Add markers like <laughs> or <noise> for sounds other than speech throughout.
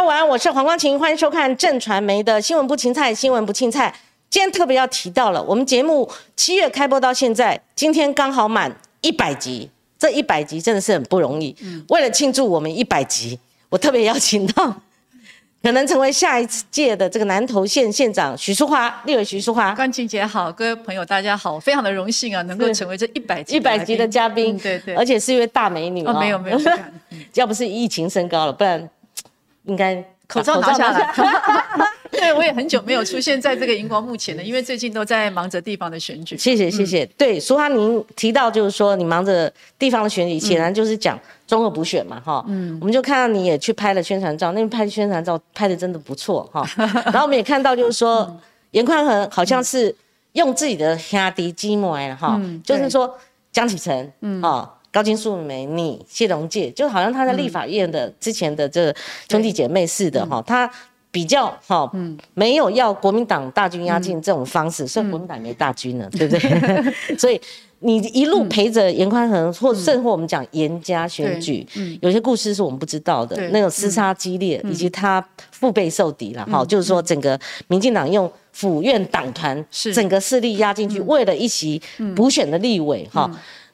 家晚安，我是黄光琴，欢迎收看正传媒的新闻不青菜，新闻不青菜。今天特别要提到了，我们节目七月开播到现在，今天刚好满一百集，这一百集真的是很不容易。为了庆祝我们一百集，我特别邀请到。可能成为下一届的这个南投县县长许淑华，立委许淑华。关晴姐好，各位朋友大家好，非常的荣幸啊，能够成为这一百一百集的嘉宾，对对，而且是一位大美女哦，没有没有，<laughs> 要不是疫情升高了，不然应该口罩拿下来。<laughs> 对，我也很久没有出现在这个荧光幕前了，因为最近都在忙着地方的选举。谢谢谢谢。对，淑华您提到就是说你忙着地方的选举，显然就是讲综合补选嘛，哈。嗯。我们就看到你也去拍了宣传照，那边拍宣传照拍的真的不错，哈。<laughs> 然后我们也看到就是说严宽恒好像是用自己的兄弟积木了，哈，就是说江启臣，嗯，哦，高金素梅，你谢龙介，就好像他在立法院的之前的这兄弟姐妹似的，哈，他。比较哈，没有要国民党大军压境这种方式，所以国民党没大军了，对不对？<laughs> 所以你一路陪着严宽恒，或甚或我们讲严家选举，有些故事是我们不知道的，那种厮杀激烈，以及他腹背受敌了哈。就是说，整个民进党用府院党团整个势力压进去，为了一席补选的立委哈，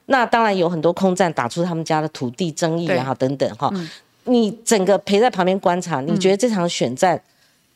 那当然有很多空战，打出他们家的土地争议啊等等哈。你整个陪在旁边观察，你觉得这场选战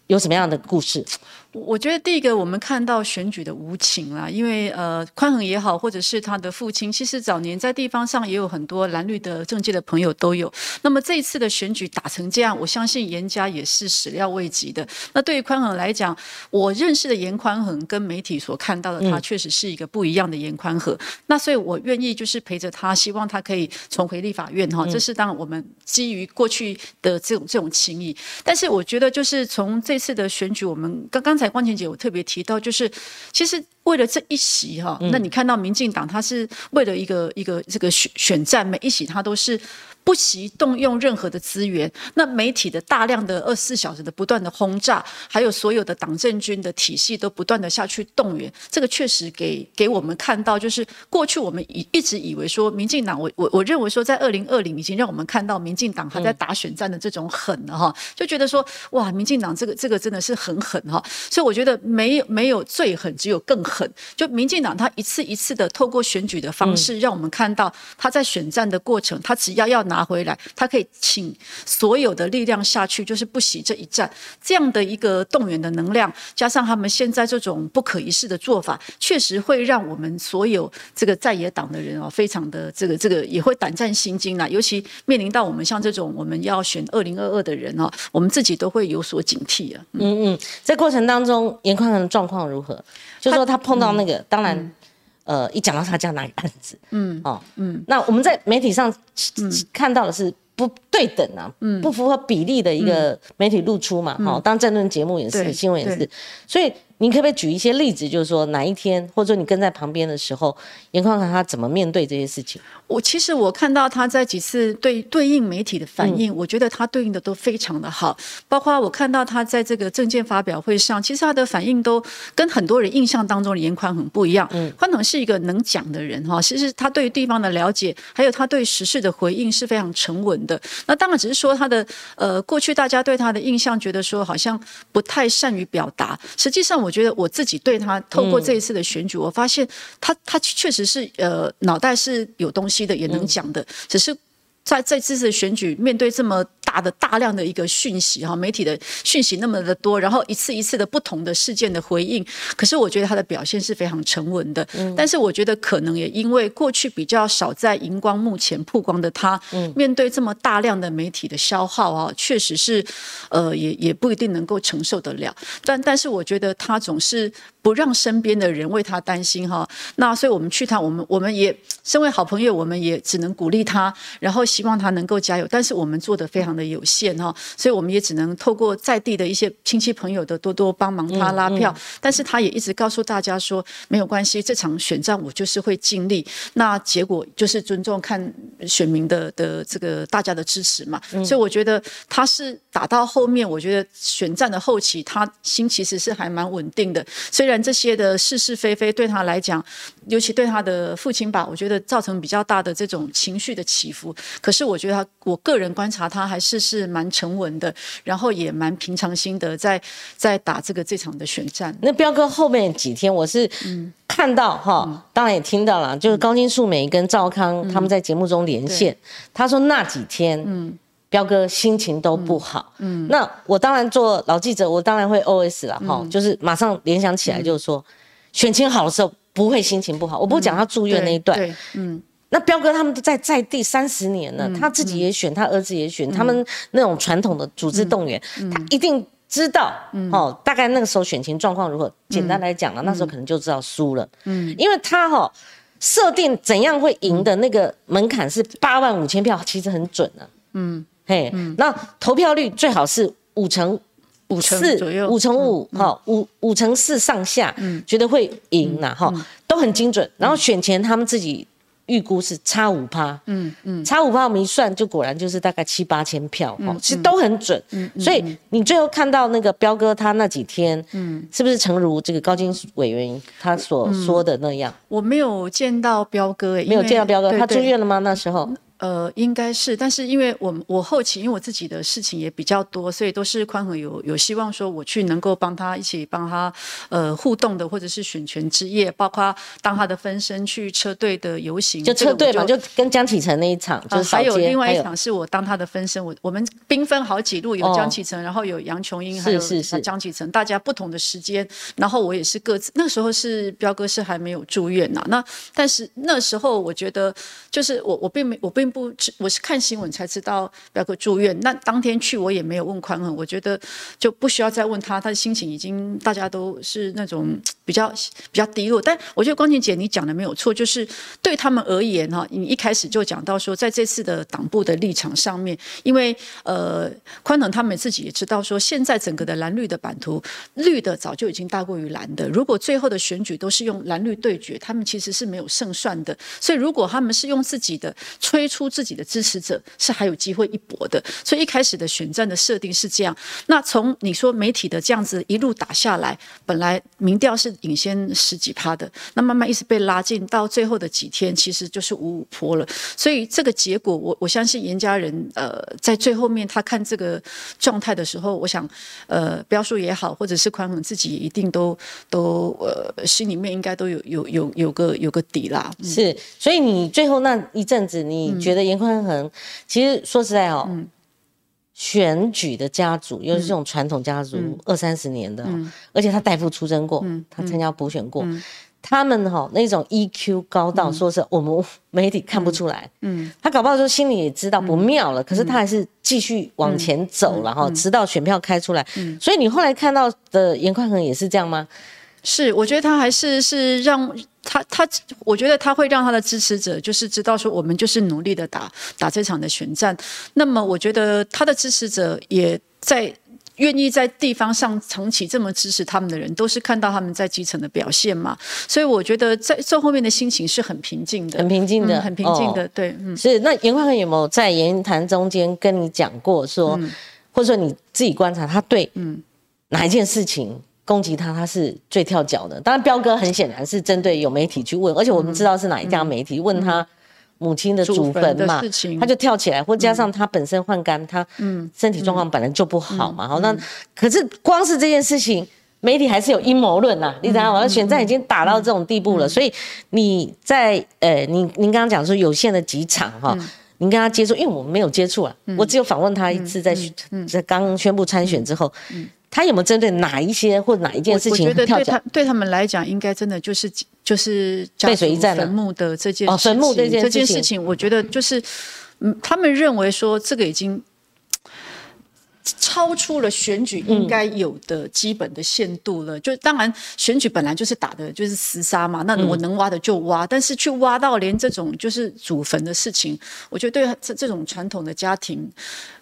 有什么样的故事？我觉得第一个，我们看到选举的无情啦，因为呃，宽恒也好，或者是他的父亲，其实早年在地方上也有很多蓝绿的政界的朋友都有。那么这一次的选举打成这样，我相信严家也是始料未及的。那对于宽恒来讲，我认识的严宽恒跟媒体所看到的他，确实是一个不一样的严宽和。那所以我愿意就是陪着他，希望他可以重回立法院哈。这是当我们基于过去的这种这种情谊。但是我觉得就是从这次的选举，我们刚刚才。光前姐，我特别提到，就是其实为了这一席哈，那你看到民进党，他是为了一个一个这个选选战，每一席他都是。不惜动用任何的资源，那媒体的大量的二十四小时的不断的轰炸，还有所有的党政军的体系都不断的下去动员，这个确实给给我们看到，就是过去我们一一直以为说民进党，我我我认为说在二零二零已经让我们看到民进党还在打选战的这种狠了哈，就觉得说哇，民进党这个这个真的是很狠哈，所以我觉得没有没有最狠，只有更狠。就民进党他一次一次的透过选举的方式，让我们看到他在选战的过程，他只要要。拿回来，他可以请所有的力量下去，就是不惜这一战。这样的一个动员的能量，加上他们现在这种不可一世的做法，确实会让我们所有这个在野党的人哦，非常的这个这个也会胆战心惊啦。尤其面临到我们像这种我们要选二零二二的人哦，我们自己都会有所警惕啊。嗯嗯，在过程当中，严宽恒的状况如何？就说他碰到那个，当然。呃，一讲到他家那个案子，嗯，哦，嗯，那我们在媒体上看到的是不对等啊，嗯，不符合比例的一个媒体露出嘛，哦，当政论节目也是，新闻也是，所以。您可不可以举一些例子，就是说哪一天，或者说你跟在旁边的时候，严宽看他怎么面对这些事情？我其实我看到他在几次对对应媒体的反应，我觉得他对应的都非常的好。包括我看到他在这个证件发表会上，其实他的反应都跟很多人印象当中的严宽很不一样。嗯，宽宏是一个能讲的人哈，其实他对地方的了解，还有他对时事的回应是非常沉稳的。那当然只是说他的呃过去大家对他的印象，觉得说好像不太善于表达，实际上我。我觉得我自己对他透过这一次的选举，我发现他他确实是呃脑袋是有东西的，也能讲的，只是在这次的选举面对这么。大的大量的一个讯息哈，媒体的讯息那么的多，然后一次一次的不同的事件的回应，可是我觉得他的表现是非常沉稳的。嗯，但是我觉得可能也因为过去比较少在荧光幕前曝光的他，嗯，面对这么大量的媒体的消耗啊，确实是，呃，也也不一定能够承受得了。但但是我觉得他总是不让身边的人为他担心哈。那所以我们去他，我们我们也身为好朋友，我们也只能鼓励他，然后希望他能够加油。但是我们做的非常的。有限哈，所以我们也只能透过在地的一些亲戚朋友的多多帮忙他拉票，但是他也一直告诉大家说没有关系，这场选战我就是会尽力，那结果就是尊重看选民的的这个大家的支持嘛，所以我觉得他是打到后面，我觉得选战的后期他心其实是还蛮稳定的，虽然这些的是是非非对他来讲，尤其对他的父亲吧，我觉得造成比较大的这种情绪的起伏，可是我觉得他，我个人观察他还是是蛮沉稳的，然后也蛮平常心的，在在打这个这场的选战。那彪哥后面几天，我是看到哈，当然也听到了，就是高金素梅跟赵康他们在节目中连线，他说那几天，嗯，彪哥心情都不好，嗯，那我当然做老记者，我当然会 O S 了哈，就是马上联想起来，就是说选情好的时候不会心情不好，我不讲他住院那一段，嗯。那彪哥他们都在在地三十年了，他自己也选，他儿子也选，他们那种传统的组织动员，他一定知道哦，大概那个时候选情状况如何。简单来讲了，那时候可能就知道输了，嗯，因为他哈设定怎样会赢的那个门槛是八万五千票，其实很准的，嗯，嘿，那投票率最好是五成五四左右，五成五哈，五五成四上下，嗯，觉得会赢呐哈，都很精准。然后选前他们自己。预估是差五趴，嗯嗯，差五趴我们一算就果然就是大概七八千票，哦，其实都很准，嗯，所以你最后看到那个彪哥他那几天，嗯，是不是诚如这个高金委员他所说的那样？我没有见到彪哥，没有见到彪哥，他住院了吗？那时候？呃，应该是，但是因为我我后期因为我自己的事情也比较多，所以都是宽和有有希望说我去能够帮他一起帮他呃互动的，或者是选权之夜，包括当他的分身去车队的游行，就车队嘛，就跟江启程那一场，就还有另外一场是我当他的分身，我我们兵分好几路，有江启程，然后有杨琼英，还有江启程，大家不同的时间，然后我也是各自，那时候是彪哥是还没有住院呐，那但是那时候我觉得就是我我并没我并。不，我是看新闻才知道表哥住院。那当天去我也没有问宽恒，我觉得就不需要再问他，他的心情已经大家都是那种比较比较低落。但我觉得光晴姐你讲的没有错，就是对他们而言哈，你一开始就讲到说，在这次的党部的立场上面，因为呃宽恒他们自己也知道说，现在整个的蓝绿的版图，绿的早就已经大过于蓝的。如果最后的选举都是用蓝绿对决，他们其实是没有胜算的。所以如果他们是用自己的催出。出自己的支持者是还有机会一搏的，所以一开始的选战的设定是这样。那从你说媒体的这样子一路打下来，本来民调是领先十几趴的，那慢慢一直被拉近，到最后的几天其实就是五五坡了。所以这个结果，我我相信严家人呃在最后面他看这个状态的时候，我想呃标叔也好，或者是宽宏自己一定都都呃心里面应该都有有有有个有个底啦。是，所以你最后那一阵子你觉觉得严宽恒，其实说实在哦，选举的家族又是这种传统家族，二三十年的，而且他代父出征过，他参加补选过，他们哈那种 EQ 高到说是我们 <laughs> 媒体看不出来，嗯，他搞不好说心里也知道不妙了，可是他还是继续往前走了哈，直到选票开出来，所以你后来看到的严宽恒也是这样吗？是，我觉得他还是是让他他，我觉得他会让他的支持者就是知道说，我们就是努力的打打这场的选战。那么，我觉得他的支持者也在愿意在地方上长期这么支持他们的人，都是看到他们在基层的表现嘛。所以，我觉得在这后面的心情是很平静的，很平静的，很平静的。对，嗯，是。那严宽恒有没有在言谈中间跟你讲过说，或者说你自己观察他对嗯哪一件事情？攻击他，他是最跳脚的。当然，彪哥很显然是针对有媒体去问，而且我们知道是哪一家媒体问他母亲的祖坟嘛，他就跳起来，或加上他本身换肝，他身体状况本来就不好嘛。好，那可是光是这件事情，媒体还是有阴谋论呐。你知道吗？选战已经打到这种地步了，所以你在呃，您您刚刚讲说有限的几场哈，您跟他接触，因为我们没有接触啊，我只有访问他一次，在在刚宣布参选之后。他有没有针对哪一些或哪一件事情我觉得对他对他们来讲，应该真的就是就是背水一战坟墓的这件哦，坟墓这件这件事情，我觉得就是嗯，他们认为说这个已经。超出了选举应该有的基本的限度了。就当然选举本来就是打的就是厮杀嘛，那我能挖的就挖。但是去挖到连这种就是祖坟的事情，我觉得对这这种传统的家庭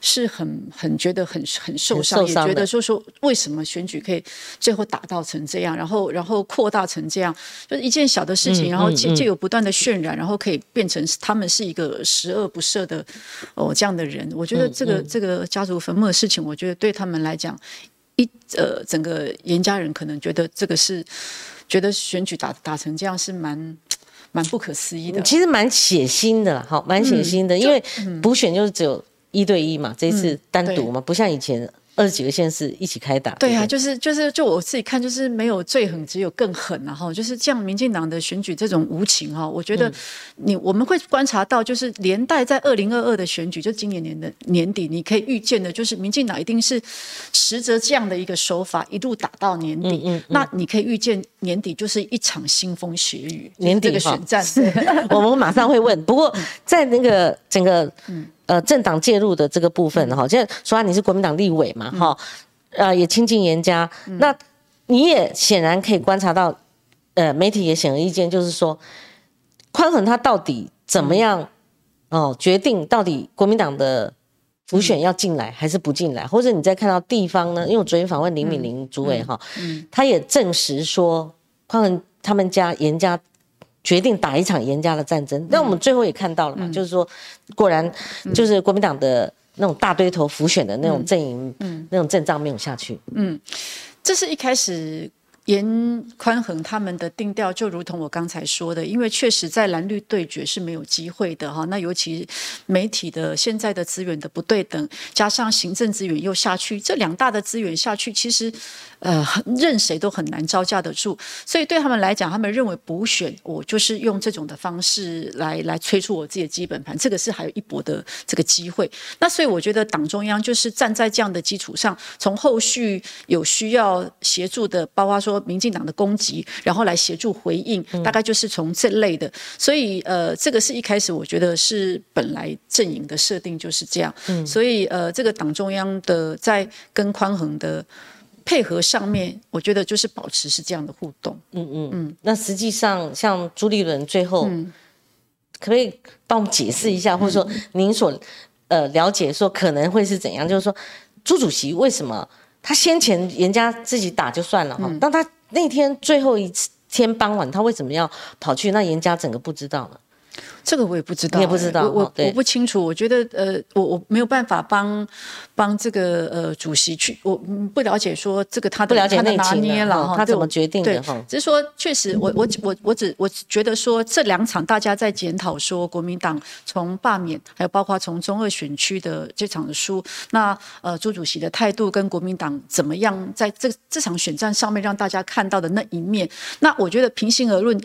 是很很觉得很很受伤，也觉得说说为什么选举可以最后打到成这样，然后然后扩大成这样，就是一件小的事情，然后借借有不断的渲染，然后可以变成他们是一个十恶不赦的哦这样的人。我觉得这个这个家族坟墓的事情。我觉得对他们来讲，一呃，整个严家人可能觉得这个是觉得选举打打成这样是蛮蛮不可思议的。其实蛮血腥的啦，好，蛮血腥的，因为补选就是只有一对一嘛，这一次单独嘛，不像以前。二十几个县市一起开打，对啊，就是就是就我自己看，就是没有最狠，只有更狠然后就是这样，民进党的选举这种无情哈，我觉得你我们会观察到，就是连带在二零二二的选举，就今年年的年底，你可以预见的，就是民进党一定是持着这样的一个手法，一路打到年底。嗯嗯。那你可以预见年底就是一场腥风血雨，年底的选战。<laughs> 我们马上会问。不过在那个整个嗯。呃，政党介入的这个部分哈，现在说你是国民党立委嘛哈，呃，也亲近严家，那你也显然可以观察到，呃，媒体也显而易见，就是说，宽恒他到底怎么样哦，决定到底国民党的浮选要进来还是不进来，或者你再看到地方呢？因为我昨天访问林敏玲主委哈，他也证实说，宽恒他们家严家。决定打一场严家的战争，那我们最后也看到了嘛，就是说，果然就是国民党的那种大堆头浮选的那种阵营，嗯，那种阵仗没有下去。嗯，这是一开始严宽衡他们的定调，就如同我刚才说的，因为确实在蓝绿对决是没有机会的哈。那尤其媒体的现在的资源的不对等，加上行政资源又下去，这两大的资源下去，其实。呃，任谁都很难招架得住，所以对他们来讲，他们认为补选，我就是用这种的方式来来催促我自己的基本盘，这个是还有一搏的这个机会。那所以我觉得党中央就是站在这样的基础上，从后续有需要协助的，包括说民进党的攻击，然后来协助回应，大概就是从这类的。所以呃，这个是一开始我觉得是本来阵营的设定就是这样。嗯，所以呃，这个党中央的在跟宽衡的。配合上面，我觉得就是保持是这样的互动。嗯嗯嗯。那实际上，像朱立伦最后，可不可以帮我们解释一下，或者说您所呃了解说可能会是怎样？就是说，朱主席为什么他先前人家自己打就算了哈，但他那天最后一次天傍晚，他为什么要跑去？那人家整个不知道呢？这个我也不知道，也不知道，我我不清楚。我觉得呃，我我没有办法帮帮这个呃主席去，我不了解说这个他的不了解内情了，他怎么决定的哈？只是说确实，我我我我只我觉得说这两场大家在检讨说国民党从罢免，还有包括从中二选区的这场的输，那呃朱主席的态度跟国民党怎么样在这这场选战上面让大家看到的那一面，那我觉得平心而论，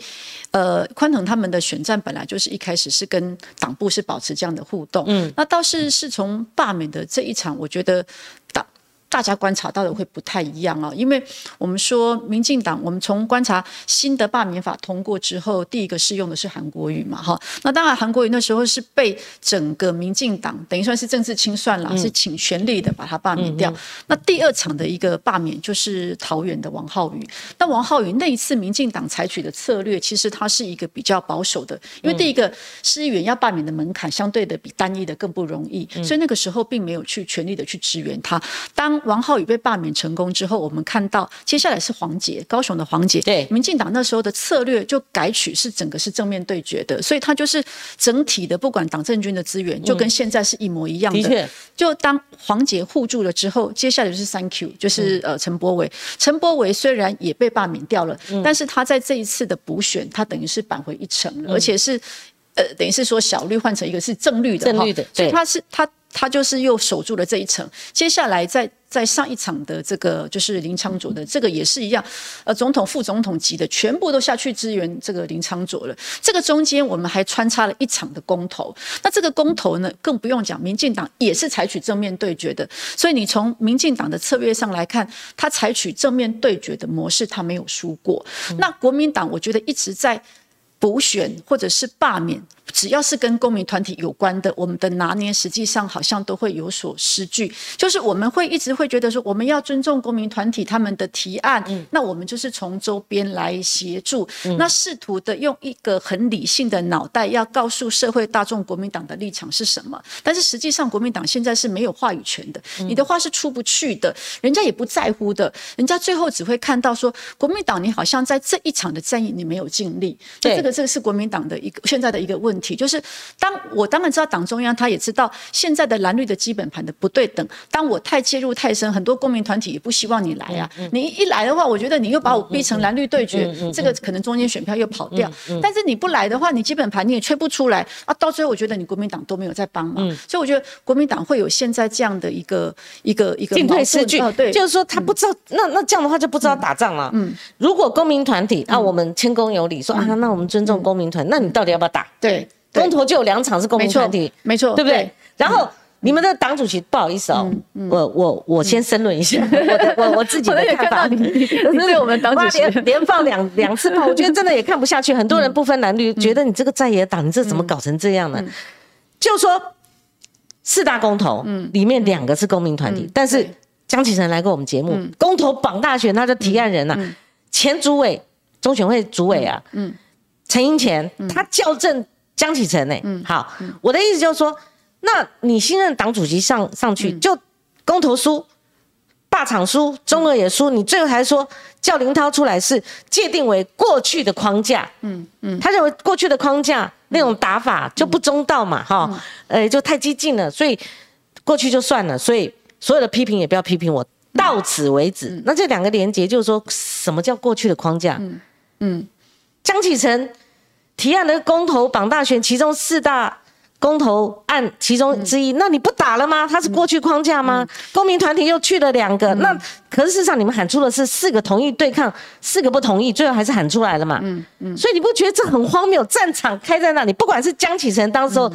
呃宽腾他们的选战本来就是一开。始是跟党部是保持这样的互动，嗯，那倒是是从罢免的这一场，我觉得党。大家观察到的会不太一样啊，因为我们说民进党，我们从观察新的罢免法通过之后，第一个适用的是韩国瑜嘛，哈，那当然韩国瑜那时候是被整个民进党等于算是政治清算了，是请全力的把他罢免掉。那第二场的一个罢免就是桃园的王浩宇，那王浩宇那一次民进党采取的策略，其实他是一个比较保守的，因为第一个市议员要罢免的门槛相对的比单一的更不容易，所以那个时候并没有去全力的去支援他。当王浩宇被罢免成功之后，我们看到接下来是黄杰，高雄的黄杰。对，民进党那时候的策略就改取是整个是正面对决的，所以他就是整体的不管党政军的资源，就跟现在是一模一样的。的确，就当黄杰护住了之后，接下来就是三 Q，就是呃陈柏伟。陈柏伟虽然也被罢免掉了，但是他在这一次的补选，他等于是扳回一城了，而且是呃等于是说小绿换成一个是正绿的，正绿的，所以他是他。他就是又守住了这一层，接下来在在上一场的这个就是林昌佐的这个也是一样，呃，总统副总统级的全部都下去支援这个林昌佐了。这个中间我们还穿插了一场的公投，那这个公投呢更不用讲，民进党也是采取正面对决的。所以你从民进党的策略上来看，他采取正面对决的模式，他没有输过。那国民党我觉得一直在。补选或者是罢免，只要是跟公民团体有关的，我们的拿捏实际上好像都会有所失据。就是我们会一直会觉得说，我们要尊重公民团体他们的提案，那我们就是从周边来协助，那试图的用一个很理性的脑袋，要告诉社会大众国民党的立场是什么。但是实际上，国民党现在是没有话语权的，你的话是出不去的，人家也不在乎的，人家最后只会看到说，国民党你好像在这一场的战役你没有尽力，这个。这个是国民党的一个现在的一个问题，就是当我当然知道党中央他也知道现在的蓝绿的基本盘的不对等，当我太介入太深，很多公民团体也不希望你来啊，你一来的话，我觉得你又把我逼成蓝绿对决，这个可能中间选票又跑掉，但是你不来的话，你基本盘你也吹不出来啊，到最后我觉得你国民党都没有在帮忙，所以我觉得国民党会有现在这样的一个一个一个进退失据，对，就是说他不知道，那那这样的话就不知道打仗了。嗯，如果公民团体啊，我们谦恭有礼说啊，那我们尊重公民团，那你到底要不要打？对，公投就有两场是公民团体，没错，对不对？然后你们的党主席不好意思哦，我我我先申论一下 <laughs> 我的我我自己的看法，对我们党主席。连放两两次炮，我觉得真的也看不下去。很多人不分蓝绿，觉得你这个在野党，你这怎么搞成这样呢？就说四大公投，嗯，里面两个是公民团体，但是江启臣来过我们节目，公投绑大选，他的提案人呐，前主委。中选会主委啊，嗯，陈英前，他校正江启臣呢，嗯，好，我的意思就是说，那你新任党主席上上去就公投输，霸场输，中俄也输，你最后还说叫林涛出来是界定为过去的框架，嗯嗯，他认为过去的框架那种打法就不中道嘛，哈，呃，就太激进了，所以过去就算了，所以所有的批评也不要批评我，到此为止。那这两个连结就是说什么叫过去的框架？嗯，江启臣提案的公投榜大选，其中四大公投案其中之一，那你不打了吗？它是过去框架吗？公民团体又去了两个，那可是事实上你们喊出的是四个同意对抗，四个不同意，最后还是喊出来了嘛？嗯嗯，所以你不觉得这很荒谬？战场开在那里，不管是江启臣当时候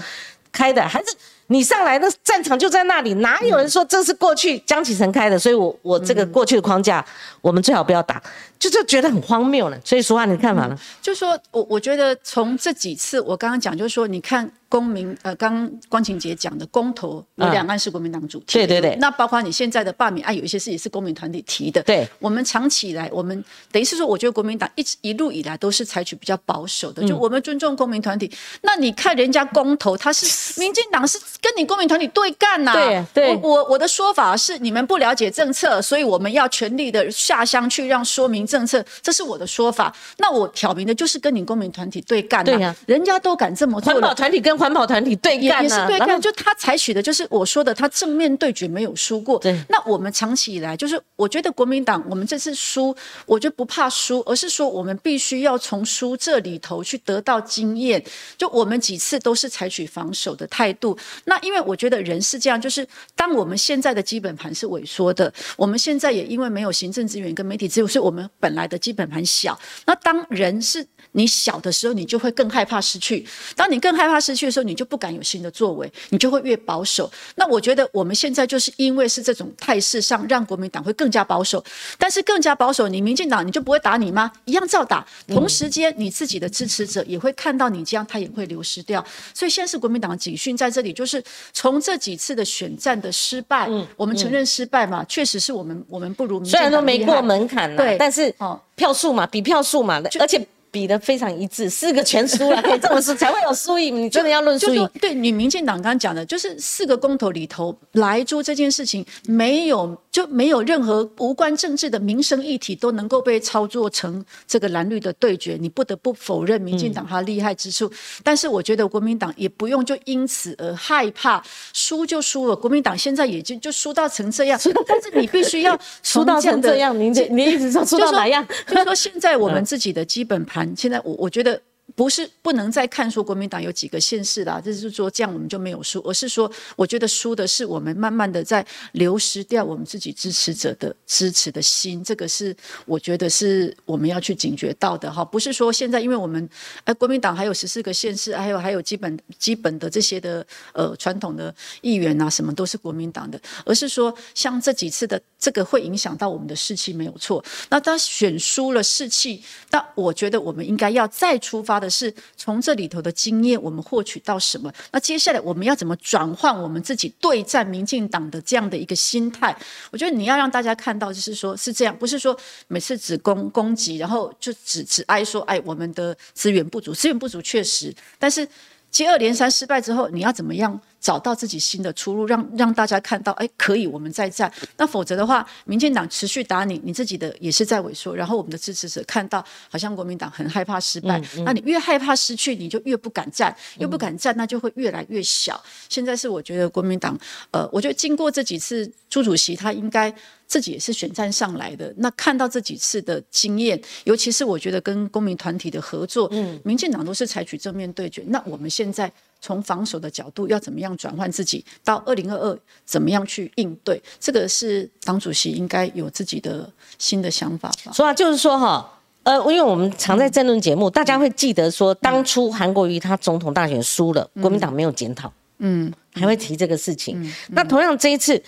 开的，还是。你上来，那战场就在那里，哪有人说这是过去江启臣开的？所以，我我这个过去的框架，我们最好不要打，就就觉得很荒谬了。所以，说话你看法呢？就说我我觉得从这几次我刚刚讲，就是说，你看。公民呃，刚光晴姐讲的公投有两岸是国民党主题，对对对。那包括你现在的罢免案，有一些事也是公民团体提的。对，我们长期以来，我们等于是说，我觉得国民党一直一路以来都是采取比较保守的，就我们尊重公民团体。那你看人家公投，他是民进党是跟你公民团体对干呐？对对。我我我的说法是，你们不了解政策，所以我们要全力的下乡去让说明政策，这是我的说法。那我挑明的就是跟你公民团体对干。对呀，人家都敢这么做。环保团体跟环保团体对。也也是对干，就他采取的就是我说的，他正面对决没有输过。对，那我们长期以来，就是我觉得国民党，我们这次输，我就不怕输，而是说我们必须要从输这里头去得到经验。就我们几次都是采取防守的态度。那因为我觉得人是这样，就是当我们现在的基本盘是萎缩的，我们现在也因为没有行政资源跟媒体资源，所以我们本来的基本盘小。那当人是你小的时候，你就会更害怕失去；当你更害怕失去的时候，你就不敢有。新的作为，你就会越保守。那我觉得我们现在就是因为是这种态势上，让国民党会更加保守。但是更加保守，你民进党你就不会打你吗？一样照打。同时间，你自己的支持者也会看到你这样，他也会流失掉。所以现在是国民党的警讯在这里，就是从这几次的选战的失败，我们承认失败嘛，确实是我们我们不如虽然说没过门槛，对，但是哦票数嘛，比票数嘛，而且。比的非常一致，四个全输了，可以这么说才会有输赢。<laughs> 你真的要论输赢？对，你民进党刚刚讲的，就是四个公投里头，来租这件事情没有就没有任何无关政治的民生议题都能够被操作成这个蓝绿的对决。你不得不否认民进党它厉害之处，但是我觉得国民党也不用就因此而害怕输就输了。国民党现在也就就输到成这样，但是你必须要输到成这样，您这你一直说输到哪样？就是说现在我们自己的基本盘。现在我我觉得。不是不能再看说国民党有几个县市啦，就是说这样我们就没有输，而是说我觉得输的是我们慢慢的在流失掉我们自己支持者的支持的心，这个是我觉得是我们要去警觉到的哈。不是说现在因为我们哎国民党还有十四个县市，还有还有基本基本的这些的呃传统的议员啊什么都是国民党的，而是说像这几次的这个会影响到我们的士气没有错。那他选输了士气，那我觉得我们应该要再出发。的是从这里头的经验，我们获取到什么？那接下来我们要怎么转换我们自己对战民进党的这样的一个心态？我觉得你要让大家看到，就是说是这样，不是说每次只攻攻击，然后就只只挨说哎，我们的资源不足，资源不足确实，但是接二连三失败之后，你要怎么样找到自己新的出路，让让大家看到，哎，可以，我们再战。那否则的话，民进党持续打你，你自己的也是在萎缩。然后我们的支持者看到，好像国民党很害怕失败，那你越害怕失去，你就越不敢战，越不敢战，那就会越来越小。现在是我觉得国民党，呃，我觉得经过这几次朱主席，他应该。自己也是选战上来的，那看到这几次的经验，尤其是我觉得跟公民团体的合作，嗯，民进党都是采取正面对决。那我们现在从防守的角度，要怎么样转换自己？到二零二二，怎么样去应对？这个是党主席应该有自己的新的想法吧？说啊，就是说哈，呃，因为我们常在争论节目，大家会记得说，当初韩国瑜他总统大选输了，国民党没有检讨，嗯，还会提这个事情。那同样这一次，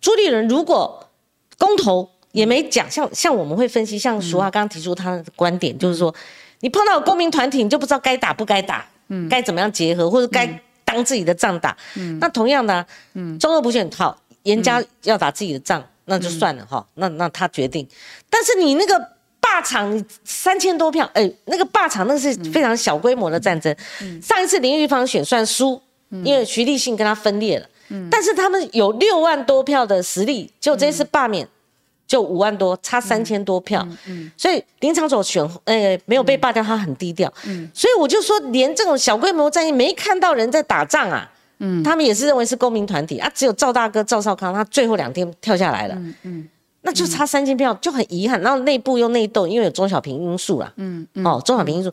朱立伦如果公投也没讲，像像我们会分析，像淑华刚刚提出他的观点，就是说，你碰到公民团体，你就不知道该打不该打，嗯，该怎么样结合，或者该当自己的仗打，嗯，那同样的，嗯，中俄不选好，严家要打自己的仗，那就算了哈，那那他决定，但是你那个霸场三千多票，哎，那个霸场那是非常小规模的战争，上一次林玉芳选算输，因为徐立信跟他分裂了。但是他们有六万多票的实力，就这次罢免就五万多，差三千多票。嗯，所以林长佐选呃没有被罢掉，他很低调。嗯，所以我就说，连这种小规模战役没看到人在打仗啊。嗯，他们也是认为是公民团体啊，只有赵大哥赵少康他最后两天跳下来了。嗯嗯，那就差三千票，就很遗憾。然后内部又内斗，因为有钟小平因素了。嗯嗯，哦，钟小平因素，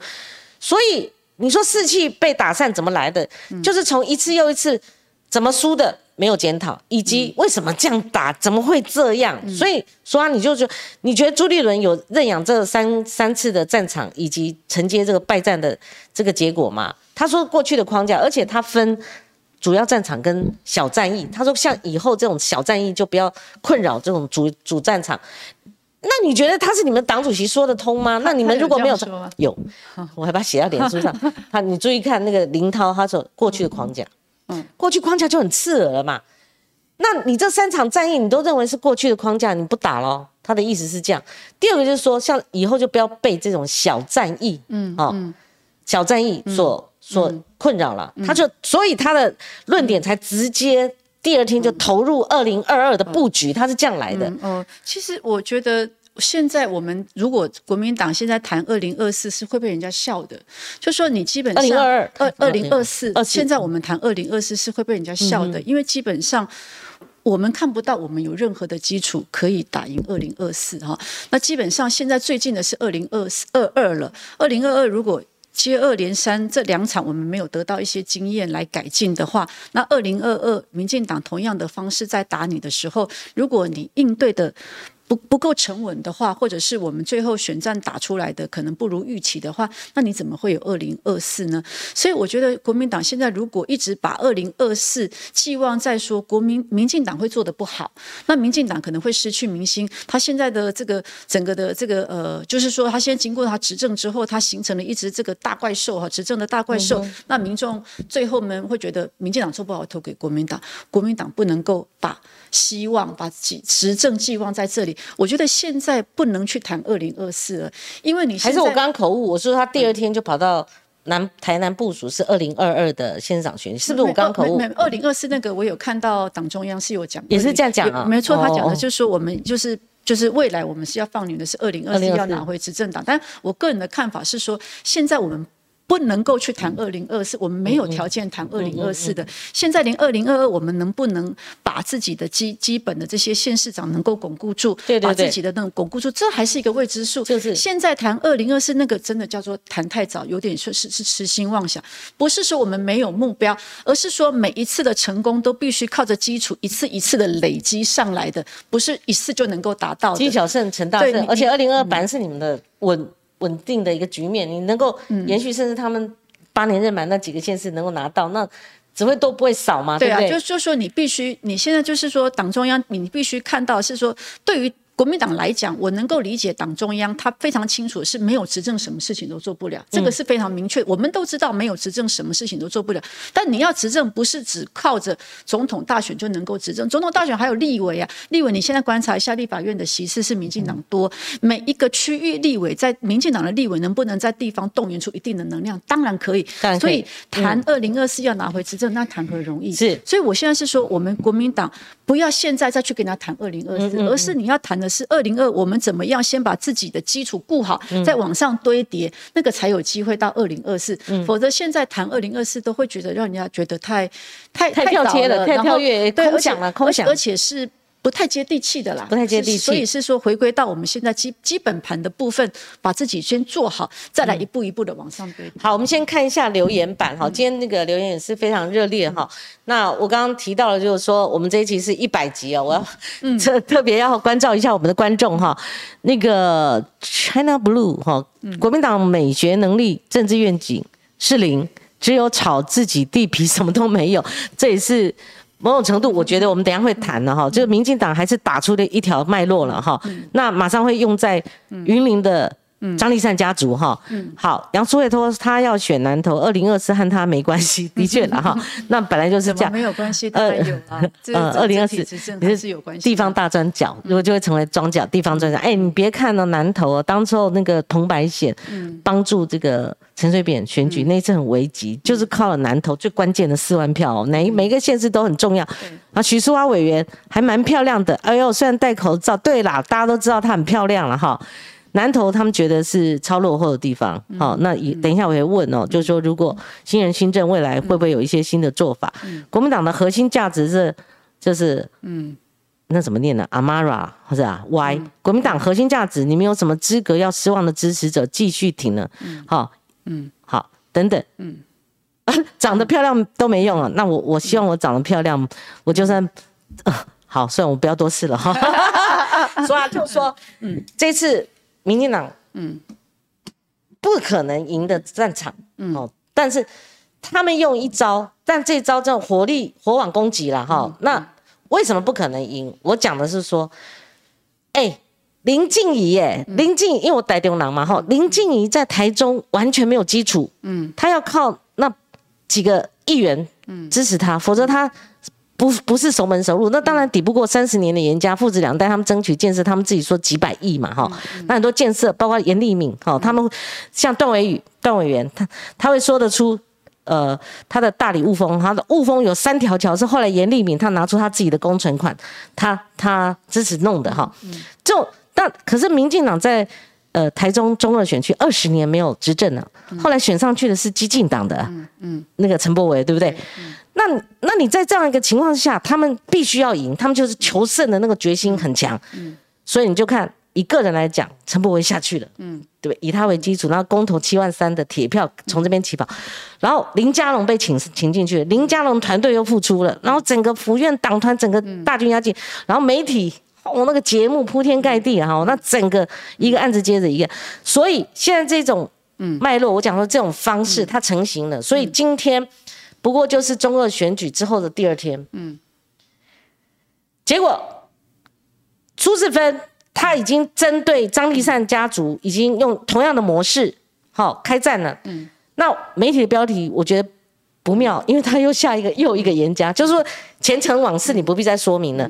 所以你说士气被打散怎么来的？就是从一次又一次。怎么输的没有检讨，以及为什么这样打，怎么会这样？所以说啊，你就说你觉得朱立伦有认养这三三次的战场，以及承接这个败战的这个结果吗？他说过去的框架，而且他分主要战场跟小战役。他说像以后这种小战役就不要困扰这种主主战场。那你觉得他是你们党主席说得通吗？<laughs> 那你们如果没有说有，我还把它写到脸书上。<laughs> 他你注意看那个林涛，他说过去的框架。嗯，过去框架就很刺耳了嘛。那你这三场战役，你都认为是过去的框架，你不打咯？他的意思是这样。第二个就是说，像以后就不要被这种小战役，嗯，哦，小战役所所困扰了。他就所以他的论点才直接第二天就投入二零二二的布局，他是这样来的。哦，其实我觉得。现在我们如果国民党现在谈二零二四是会被人家笑的，就说你基本上二零二二二二零二四，现在我们谈二零二四是会被人家笑的，因为基本上我们看不到我们有任何的基础可以打赢二零二四哈。那基本上现在最近的是二零二四二二了，二零二二如果接二连三这两场我们没有得到一些经验来改进的话，那二零二二民进党同样的方式在打你的时候，如果你应对的。不不够沉稳的话，或者是我们最后选战打出来的可能不如预期的话，那你怎么会有二零二四呢？所以我觉得国民党现在如果一直把二零二四寄望在说国民民进党会做的不好，那民进党可能会失去民心。他现在的这个整个的这个呃，就是说他现在经过他执政之后，他形成了一只这个大怪兽哈，执政的大怪兽。那民众最后们会觉得民进党做不好，投给国民党，国民党不能够把希望把执政寄望在这里。我觉得现在不能去谈二零二四了，因为你还是我刚刚口误，我说他第二天就跑到南台南部署是二零二二的县长选举，是不是我刚刚口误？二零二四那个我有看到党中央是有讲，也是这样讲啊，没错，他讲的就是说我们就是就是未来我们是要放你的是二零二四要拿回执政党，但我个人的看法是说现在我们。不能够去谈二零二四，我们没有条件谈二零二四的。现在连二零二二，我们能不能把自己的基基本的这些县市长能够巩固住，把自己的那种巩固住，这还是一个未知数。就是现在谈二零二四，那个真的叫做谈太早，有点说是是痴心妄想。不是说我们没有目标，而是说每一次的成功都必须靠着基础一次一次的累积上来的，不是一次就能够达到的。积小胜成大胜，而且二零二本来是你们的稳。稳定的一个局面，你能够延续，甚至他们八年任满那几个县市能够拿到，那只会都不会少嘛？对啊，就就说你必须，你现在就是说党中央，你必须看到是说对于。国民党来讲，我能够理解党中央他非常清楚是没有执政什么事情都做不了，这个是非常明确。我们都知道没有执政什么事情都做不了，但你要执政不是只靠着总统大选就能够执政，总统大选还有立委啊，立委你现在观察一下立法院的席次是民进党多，每一个区域立委在民进党的立委能不能在地方动员出一定的能量？当然可以，所以谈二零二四要拿回执政，那谈何容易？是，所以我现在是说，我们国民党不要现在再去跟他谈二零二四，而是你要谈的是二零二，我们怎么样先把自己的基础固好，再往上堆叠，那个才有机会到二零二四。否则现在谈二零二四，都会觉得让人家觉得太太太跳贴了，太跳跃，空想了，空想，而且是。不太接地气的啦，不太接地气，所以是说回归到我们现在基基本盘的部分，把自己先做好，再来一步一步的往上堆。好，我们先看一下留言板哈，今天那个留言也是非常热烈哈。那我刚刚提到了，就是说我们这一期是一百集哦，我要特 <laughs> 特别要关照一下我们的观众哈。那个 China Blue 哈，国民党美学能力、政治愿景是零，只有炒自己地皮，什么都没有，这也是。某种程度，我觉得我们等下会谈的哈，就是民进党还是打出了一条脉络了哈，那马上会用在云林的。张立善家族哈，嗯。好，杨淑慧说他要选南投，二零二四和他没关系，<laughs> 的确了哈，那本来就是这样，没有关系，呃，呃，二零二四你是有关系，地方大专角，如果就会成为庄角地方专家，哎，你别看到南投哦，当初那个桐白险帮助这个陈水扁选举那次很危急，就是靠了南投最关键的四万票，每每个县市都很重要，啊，许淑华委员还蛮漂亮的，哎呦，虽然戴口罩，对啦，大家都知道她很漂亮了哈。南投他们觉得是超落后的地方，好，那也等一下我会问哦，就是说如果新人新政未来会不会有一些新的做法？国民党的核心价值是就是嗯，那怎么念呢？Amara 或者啊 Y？国民党核心价值，你们有什么资格要失望的支持者继续挺呢？好，嗯，好，等等，嗯，<laughs> 长得漂亮都没用啊，那我我希望我长得漂亮，我就算 <laughs> 好，算我不要多事了哈。<laughs> 所以就说，嗯，这次。民进党，嗯，不可能赢的战场，嗯，哦，但是他们用一招，但这招叫火力火网攻击了，哈，那为什么不可能赢？我讲的是说，哎，林静怡，耶，林静怡，因为我台中人嘛，哈，林静怡在台中完全没有基础，嗯，他要靠那几个议员，嗯，支持他，否则他。不不是熟门熟路，那当然抵不过三十年的严家父子两代，他们争取建设，他们自己说几百亿嘛，哈，那很多建设，包括严立敏，哈，他们像段伟宇、段委员，他他会说得出，呃，他的大理雾峰，他的雾峰有三条桥是后来严立敏他拿出他自己的工程款，他他支持弄的，哈，这种，但可是民进党在呃台中中二选区二十年没有执政了，后来选上去的是激进党的，嗯，那个陈柏伟，对不对？那那你在这样一个情况下，他们必须要赢，他们就是求胜的那个决心很强。嗯，所以你就看以个人来讲，陈柏惟下去了，嗯，对以他为基础，然后公投七万三的铁票从这边起跑，然后林佳龙被请请进去，林佳龙团队又复出了，然后整个福院党团整个大军压境，然后媒体哦那个节目铺天盖地哈，那整个一个案子接着一个，所以现在这种脉络，我讲说这种方式它成型了，所以今天。不过就是中二选举之后的第二天，嗯，结果苏志芬他已经针对张立善家族已经用同样的模式，好开战了，嗯，那媒体的标题我觉得不妙，因为他又下一个又一个严家，就是说前尘往事你不必再说明了，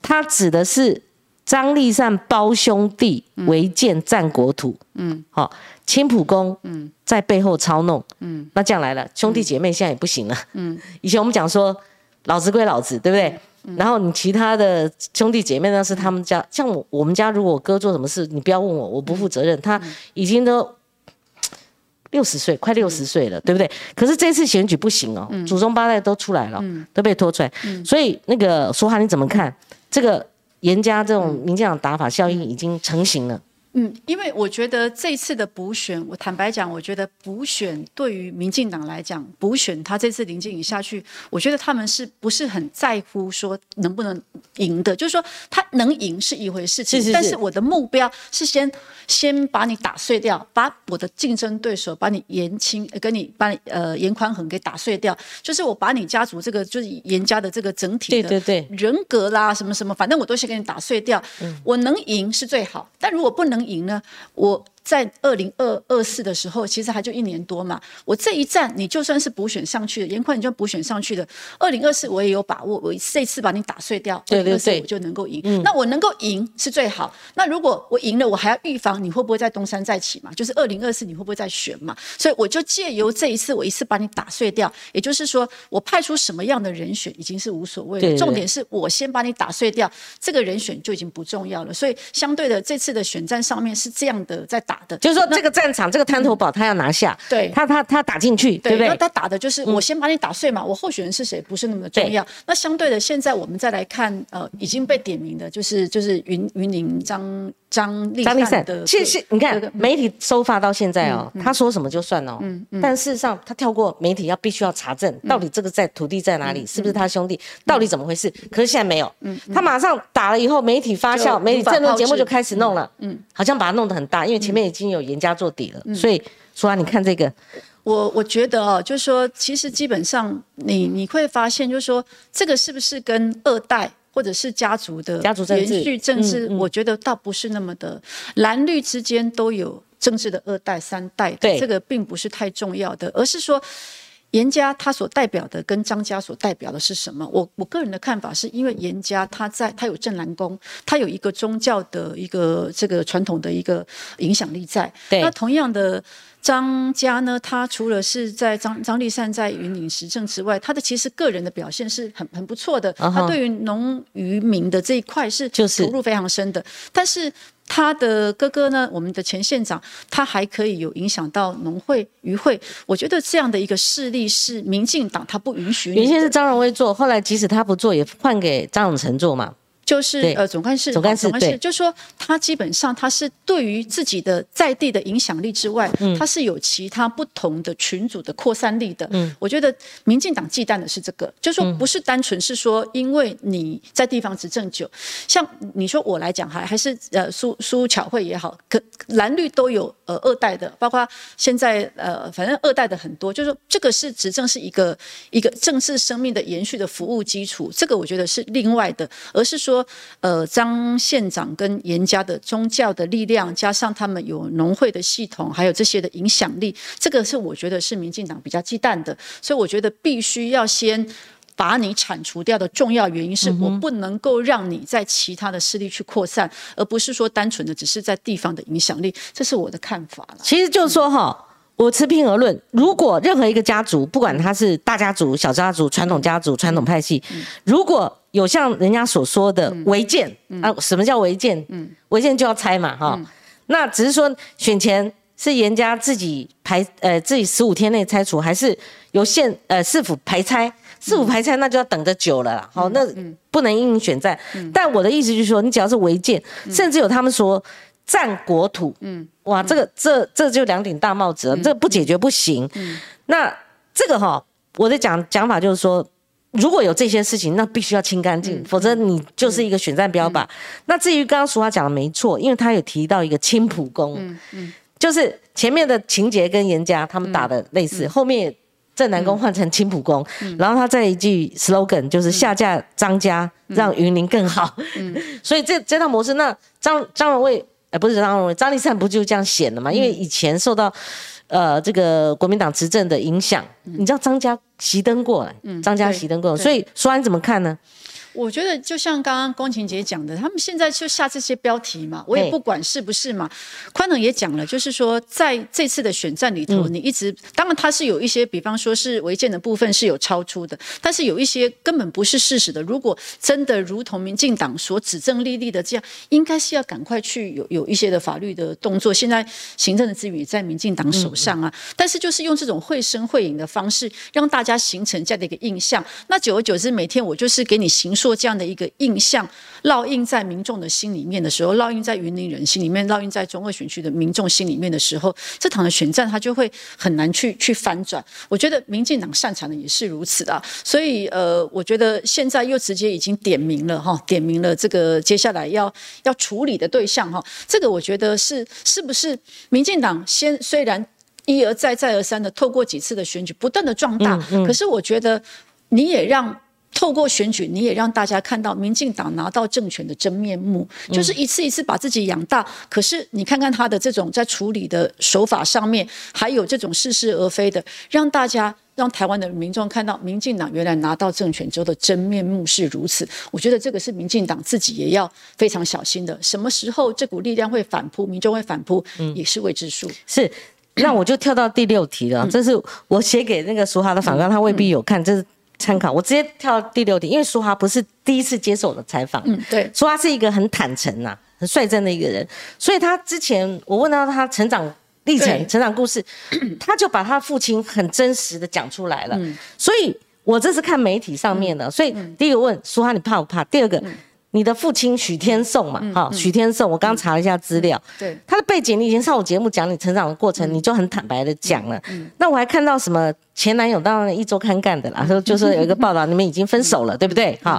他指的是张立善胞兄弟违建占国土，嗯，好。青浦宫在背后操弄，那这样来了，兄弟姐妹现在也不行了。以前我们讲说老子归老子，对不对？然后你其他的兄弟姐妹那是他们家，像我我们家，如果我哥做什么事，你不要问我，我不负责任。他已经都六十岁，快六十岁了，对不对？可是这次选举不行哦，祖宗八代都出来了，都被拖出来。所以那个说话你怎么看？这个严家这种民进党打法效应已经成型了。嗯，因为我觉得这次的补选，我坦白讲，我觉得补选对于民进党来讲，补选他这次林静怡下去，我觉得他们是不是很在乎说能不能赢的？就是说他能赢是一回事，是是是但是我的目标是先先把你打碎掉，把我的竞争对手把你严清，呃跟你把你呃严宽恒给打碎掉，就是我把你家族这个就是严家的这个整体的对对对，人格啦，什么什么，反正我都先给你打碎掉。我能赢是最好，但如果不能赢了？我在二零二二四的时候，其实还就一年多嘛。我这一站，你就算是补选上去的，严宽你就补选上去的。二零二四我也有把握，我这次把你打碎掉，对对对2024我就能够赢。那我能够赢是最好。那如果我赢了，我还要预防你会不会在东山再起嘛？就是二零二四你会不会再选嘛？所以我就借由这一次，我一次把你打碎掉。也就是说，我派出什么样的人选已经是无所谓了，对对对重点是我先把你打碎掉，这个人选就已经不重要了。所以相对的，这次的选战上面是这样的在打的。就是说这个战场这个滩头堡他要拿下，对。他他他打进去，对不对？那他打的就是我先把你打碎嘛，我候选人是谁不是那么的重要。那相对的，现在我们再来看，呃，已经被点名的，就是就是云云林张张立张立善善的，，其实你看媒体收发到现在哦，他说什么就算哦，但事实上他跳过媒体要必须要查证，到底这个在土地在哪里，是不是他兄弟，到底怎么回事？可是现在没有，他马上打了以后，媒体发酵，媒体政论节目就开始弄了，嗯，好像把它弄得很大，因为前面已经有严家做底了，所以说你看这个，我我觉得哦，就是说，其实基本上你你会发现，就是说，这个是不是跟二代或者是家族的家族延续政治，我觉得倒不是那么的。蓝绿之间都有政治的二代三代的，对。这个并不是太重要的，而是说。严家他所代表的跟张家所代表的是什么？我我个人的看法是因为严家他在他有镇南宫，他有一个宗教的一个这个传统的一个影响力在。对那同样的。张家呢，他除了是在张张立善在云岭时政之外，他的其实个人的表现是很很不错的。他对于农渔民的这一块是投入非常深的，但是。他的哥哥呢，我们的前县长，他还可以有影响到农会、渔会。我觉得这样的一个势力是民进党他不允许。原先是张荣威做，后来即使他不做，也换给张永成做嘛，就是呃总干事，总干事对。就说他基本上他是对于自己的在地的影响力之外，嗯。他是有其他不同的群组的扩散力的。嗯，我觉得民进党忌惮的是这个，就说嗯。不是单纯是说因为你在地方执政久，像你说我来讲还还是呃苏苏巧慧也好，可蓝绿都有呃二代的，包括现在呃反正二代的很多，就是说这个是执政是一个一个政治生命的延续的服务基础，这个我觉得是另外的，而是说呃张县长跟严家的宗教的力量，加上他们有农会的系统，还有这些的影响力，这个是我觉得是民进党比较忌惮的，所以我觉得必须要先。把你铲除掉的重要原因是我不能够让你在其他的势力去扩散，而不是说单纯的只是在地方的影响力，这是我的看法了。其实就是说哈，我持平而论，如果任何一个家族，不管他是大家族、小家族、传统家族、传统派系，如果有像人家所说的违建。啊，什么叫违建？违建就要拆嘛哈。那只是说选前是严家自己排呃自己十五天内拆除，还是由县呃市府排拆？市府排拆那就要等得久了啦，好，那不能因应选战。但我的意思就是说，你只要是违建，甚至有他们说占国土，嗯，哇，这个这这就两顶大帽子了，这不解决不行。那这个哈，我的讲讲法就是说。如果有这些事情，那必须要清干净，否则你就是一个选战标靶。那至于刚刚淑华讲的没错，因为他有提到一个青浦宫，就是前面的情节跟严家他们打的类似，后面正南宫换成青浦宫，然后他再一句 slogan 就是下架张家，让云林更好。<laughs> 所以这这套模式，那张张荣卫，呃，不是张荣卫，张立善不就这样显了嘛？因为以前受到呃这个国民党执政的影响，你知道张家熄灯过来，张家熄灯过来，对所以说安怎么看呢？我觉得就像刚刚龚晴姐讲的，他们现在就下这些标题嘛，我也不管是不是嘛。宽能也讲了，就是说在这次的选战里头，你一直当然他是有一些，比方说是违建的部分是有超出的，但是有一些根本不是事实的。如果真的如同民进党所指证立立的这样，应该是要赶快去有有一些的法律的动作。现在行政的资源也在民进党手上啊，但是就是用这种绘声绘影的方式，让大家形成这样的一个印象。那久而久之，每天我就是给你行说。塑这样的一个印象，烙印在民众的心里面的时候，烙印在云林人心里面，烙印在中二选区的民众心里面的时候，这场的选战它就会很难去去翻转。我觉得民进党擅长的也是如此的，所以呃，我觉得现在又直接已经点名了哈，点名了这个接下来要要处理的对象哈，这个我觉得是是不是民进党先虽然一而再再而三的透过几次的选举不断的壮大，可是我觉得你也让。透过选举，你也让大家看到民进党拿到政权的真面目，就是一次一次把自己养大。可是你看看他的这种在处理的手法上面，还有这种似是而非的，让大家让台湾的民众看到民进党原来拿到政权之后的真面目是如此。我觉得这个是民进党自己也要非常小心的。什么时候这股力量会反扑，民众会反扑，也是未知数。是，那我就跳到第六题了。这是我写给那个苏哈的反纲，他未必有看。这是。参考，我直接跳到第六题，因为舒华不是第一次接受我的采访，嗯，对，舒华是一个很坦诚呐、很率真的一个人，所以他之前我问到他成长历程、成长故事，<clears throat> 他就把他父亲很真实的讲出来了，所以我这是看媒体上面的，所以第一个问舒华你怕不怕？第二个。你的父亲许天颂嘛，哈，许天颂，我刚查了一下资料，对他的背景，你已经上我节目讲你成长的过程，你就很坦白的讲了。那我还看到什么前男友当然一周刊干的啦，说就是有一个报道，你们已经分手了，对不对？哈，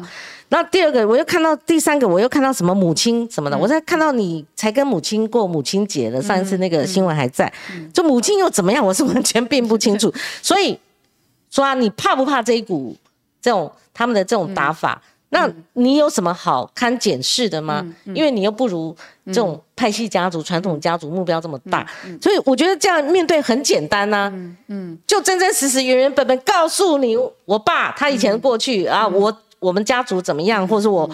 那第二个我又看到第三个，我又看到什么母亲什么的，我在看到你才跟母亲过母亲节的，上一次那个新闻还在，就母亲又怎么样，我是完全并不清楚。<laughs> 所以说啊，你怕不怕这一股这种他们的这种打法？那你有什么好堪检视的吗？因为你又不如这种派系家族、传统家族目标这么大，所以我觉得这样面对很简单呐。嗯，就真真实实、原原本本告诉你，我爸他以前过去啊，我我们家族怎么样，或者我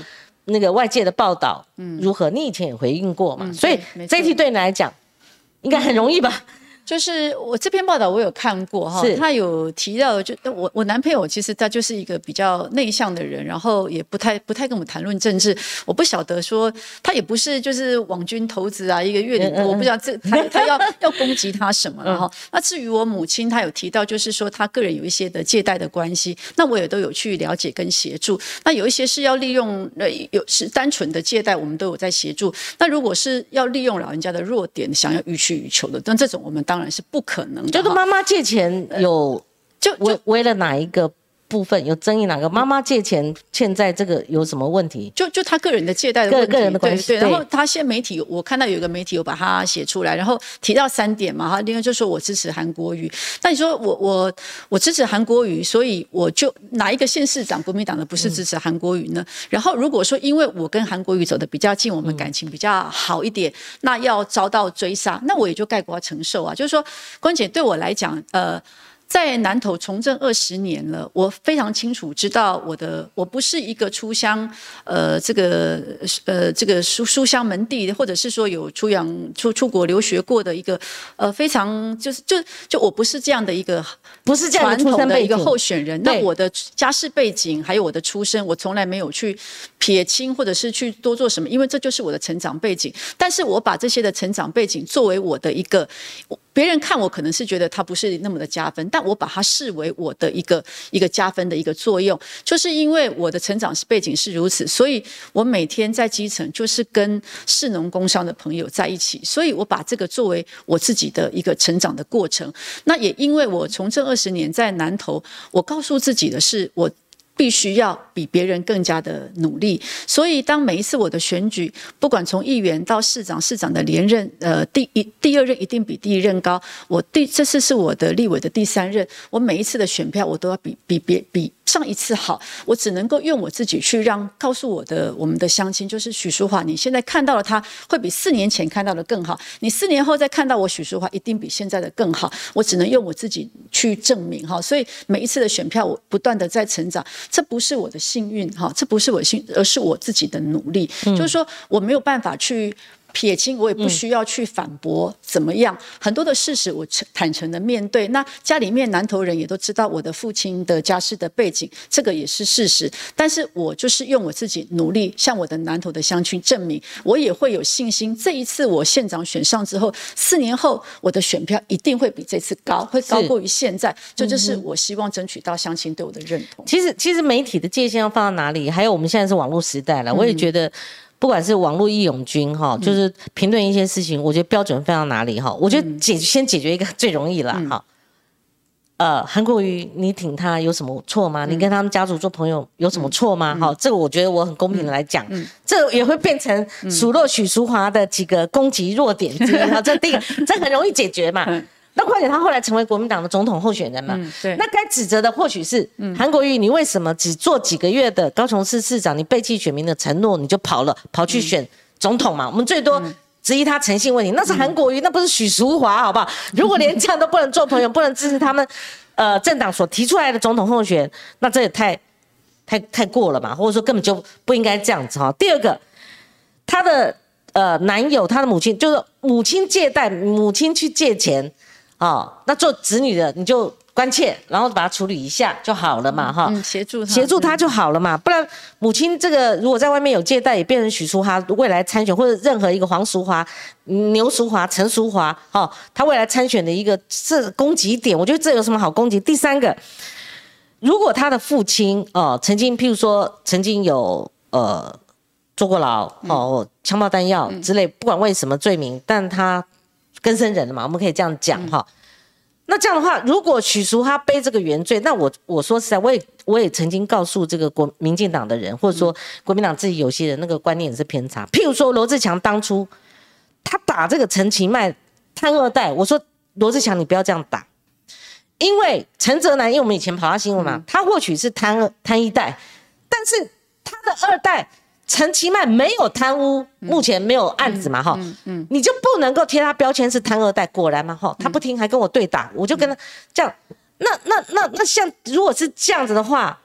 那个外界的报道如何，你以前也回应过嘛。所以这一题对你来讲应该很容易吧？就是我这篇报道我有看过哈，他有提到，就我我男朋友其实他就是一个比较内向的人，然后也不太不太跟我们谈论政治。我不晓得说他也不是就是网军投资啊，一个月领我不知道这他 <laughs> 他要要攻击他什么了哈。那至于我母亲，她有提到就是说她个人有一些的借贷的关系，那我也都有去了解跟协助。那有一些是要利用呃有是单纯的借贷，我们都有在协助。那如果是要利用老人家的弱点，想要予取予求的，那这种我们当然是不可能的。就是妈妈借钱有就为为了哪一个？部分有争议哪个妈妈借钱欠债这个有什么问题？就就他个人的借贷的个个人的关系。对，然后他现在媒体我看到有一个媒体有把它写出来，然后提到三点嘛哈。另外就说我支持韩国瑜，那你说我我我支持韩国瑜，所以我就哪一个县市长国民党的不是支持韩国瑜呢？然后如果说因为我跟韩国瑜走的比较近，我们感情比较好一点，那要遭到追杀，那我也就概括承受啊。就是说，关姐对我来讲，呃。在南投从政二十年了，我非常清楚知道我的我不是一个出乡，呃，这个呃这个书书香门第，或者是说有出洋出出国留学过的一个，呃，非常就是就就我不是这样的一个，不是这样传统的一个候选人。那我的家世背景还有我的出身，我从来没有去撇清或者是去多做什么，因为这就是我的成长背景。但是我把这些的成长背景作为我的一个。别人看我可能是觉得他不是那么的加分，但我把它视为我的一个一个加分的一个作用，就是因为我的成长背景是如此，所以我每天在基层就是跟市农工商的朋友在一起，所以我把这个作为我自己的一个成长的过程。那也因为我从这二十年在南投，我告诉自己的是我。必须要比别人更加的努力，所以当每一次我的选举，不管从议员到市长，市长的连任，呃，第一、第二任一定比第一任高。我第这次是我的立委的第三任，我每一次的选票我都要比比别比。上一次好，我只能够用我自己去让告诉我的我们的乡亲，就是许淑华，你现在看到了他会比四年前看到的更好，你四年后再看到我许淑华一定比现在的更好。我只能用我自己去证明哈，所以每一次的选票我不断的在成长，这不是我的幸运哈，这不是我幸，而是我自己的努力。就是说我没有办法去。撇清，我也不需要去反驳，怎么样？很多的事实我坦诚的面对。那家里面南投人也都知道我的父亲的家世的背景，这个也是事实。但是我就是用我自己努力，向我的南投的乡亲证明，我也会有信心。这一次我县长选上之后，四年后我的选票一定会比这次高，会高过于现在。这就是我希望争取到乡亲对我的认同。其实，其实媒体的界限要放到哪里？还有我们现在是网络时代了，我也觉得。不管是网络义勇军哈，就是评论一些事情，我觉得标准放到哪里哈？我觉得解先解决一个最容易了哈。呃，韩国瑜，你挺他有什么错吗？你跟他们家族做朋友有什么错吗？哈，这个我觉得我很公平的来讲，这也会变成数落许淑华的几个攻击弱点之一哈。<laughs> 这第一个，这很容易解决嘛。那况且他后来成为国民党的总统候选人嘛？对。那该指责的或许是韩国瑜，你为什么只做几个月的高雄市市长，你背弃选民的承诺，你就跑了，跑去选总统嘛？我们最多质疑他诚信问题，那是韩国瑜，那不是许淑华，好不好？如果连这样都不能做朋友，不能支持他们，呃，政党所提出来的总统候选，那这也太太太过了嘛？或者说根本就不应该这样子哈。第二个，他的呃男友，他的母亲就是母亲借贷，母亲去借钱。哦，那做子女的你就关切，然后把它处理一下就好了嘛，哈，协助协助他就好了嘛，不然母亲这个如果在外面有借贷，也变成许淑华未来参选，或者任何一个黄淑华、牛淑华、陈淑华，哈，他未来参选的一个是攻击点，我觉得这有什么好攻击？第三个，如果他的父亲哦，曾经譬如说曾经有呃坐过牢哦，枪爆弹药之类，不管为什么罪名，但他。根生人了嘛，我们可以这样讲哈。那这样的话，如果许淑他背这个原罪，那我我说实在，我也我也曾经告诉这个国民进党的人，或者说国民党自己有些人那个观念也是偏差。譬如说罗志强当初他打这个陈其迈贪二代，我说罗志强你不要这样打，因为陈泽南，因为我们以前跑他新闻嘛，他或许是贪二贪一代，但是他的二代。陈其迈没有贪污，目前没有案子嘛，哈，你就不能够贴他标签是贪二代。果然嘛，哈，他不听，还跟我对打，我就跟他这样。那那那那像如果是这样子的话，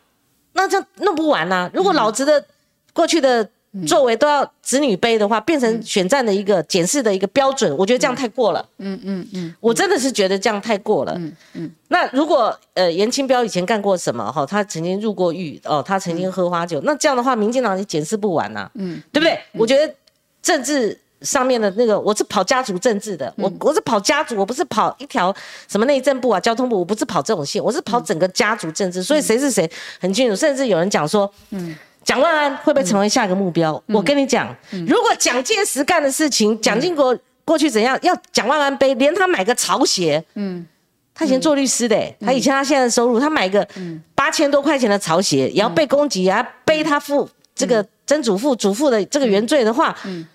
那这样弄不完呐。如果老子的过去的。作为都要子女背的话，变成选战的一个检视的一个标准，我觉得这样太过了。嗯嗯嗯，我真的是觉得这样太过了。嗯嗯，那如果呃严清标以前干过什么哈？他曾经入过狱哦，他曾经喝花酒，那这样的话，民进党也检视不完呐。嗯，对不对？我觉得政治上面的那个，我是跑家族政治的，我我是跑家族，我不是跑一条什么内政部啊、交通部，我不是跑这种线，我是跑整个家族政治，所以谁是谁很清楚。甚至有人讲说，嗯。蒋万安会不会成为下一个目标？我跟你讲，如果蒋介石干的事情，蒋经国过去怎样，要蒋万安背，连他买个潮鞋，嗯，他以前做律师的，他以前他现在的收入，他买个八千多块钱的潮鞋，也要被攻击，要背他父这个曾祖父、祖父的这个原罪的话，嗯，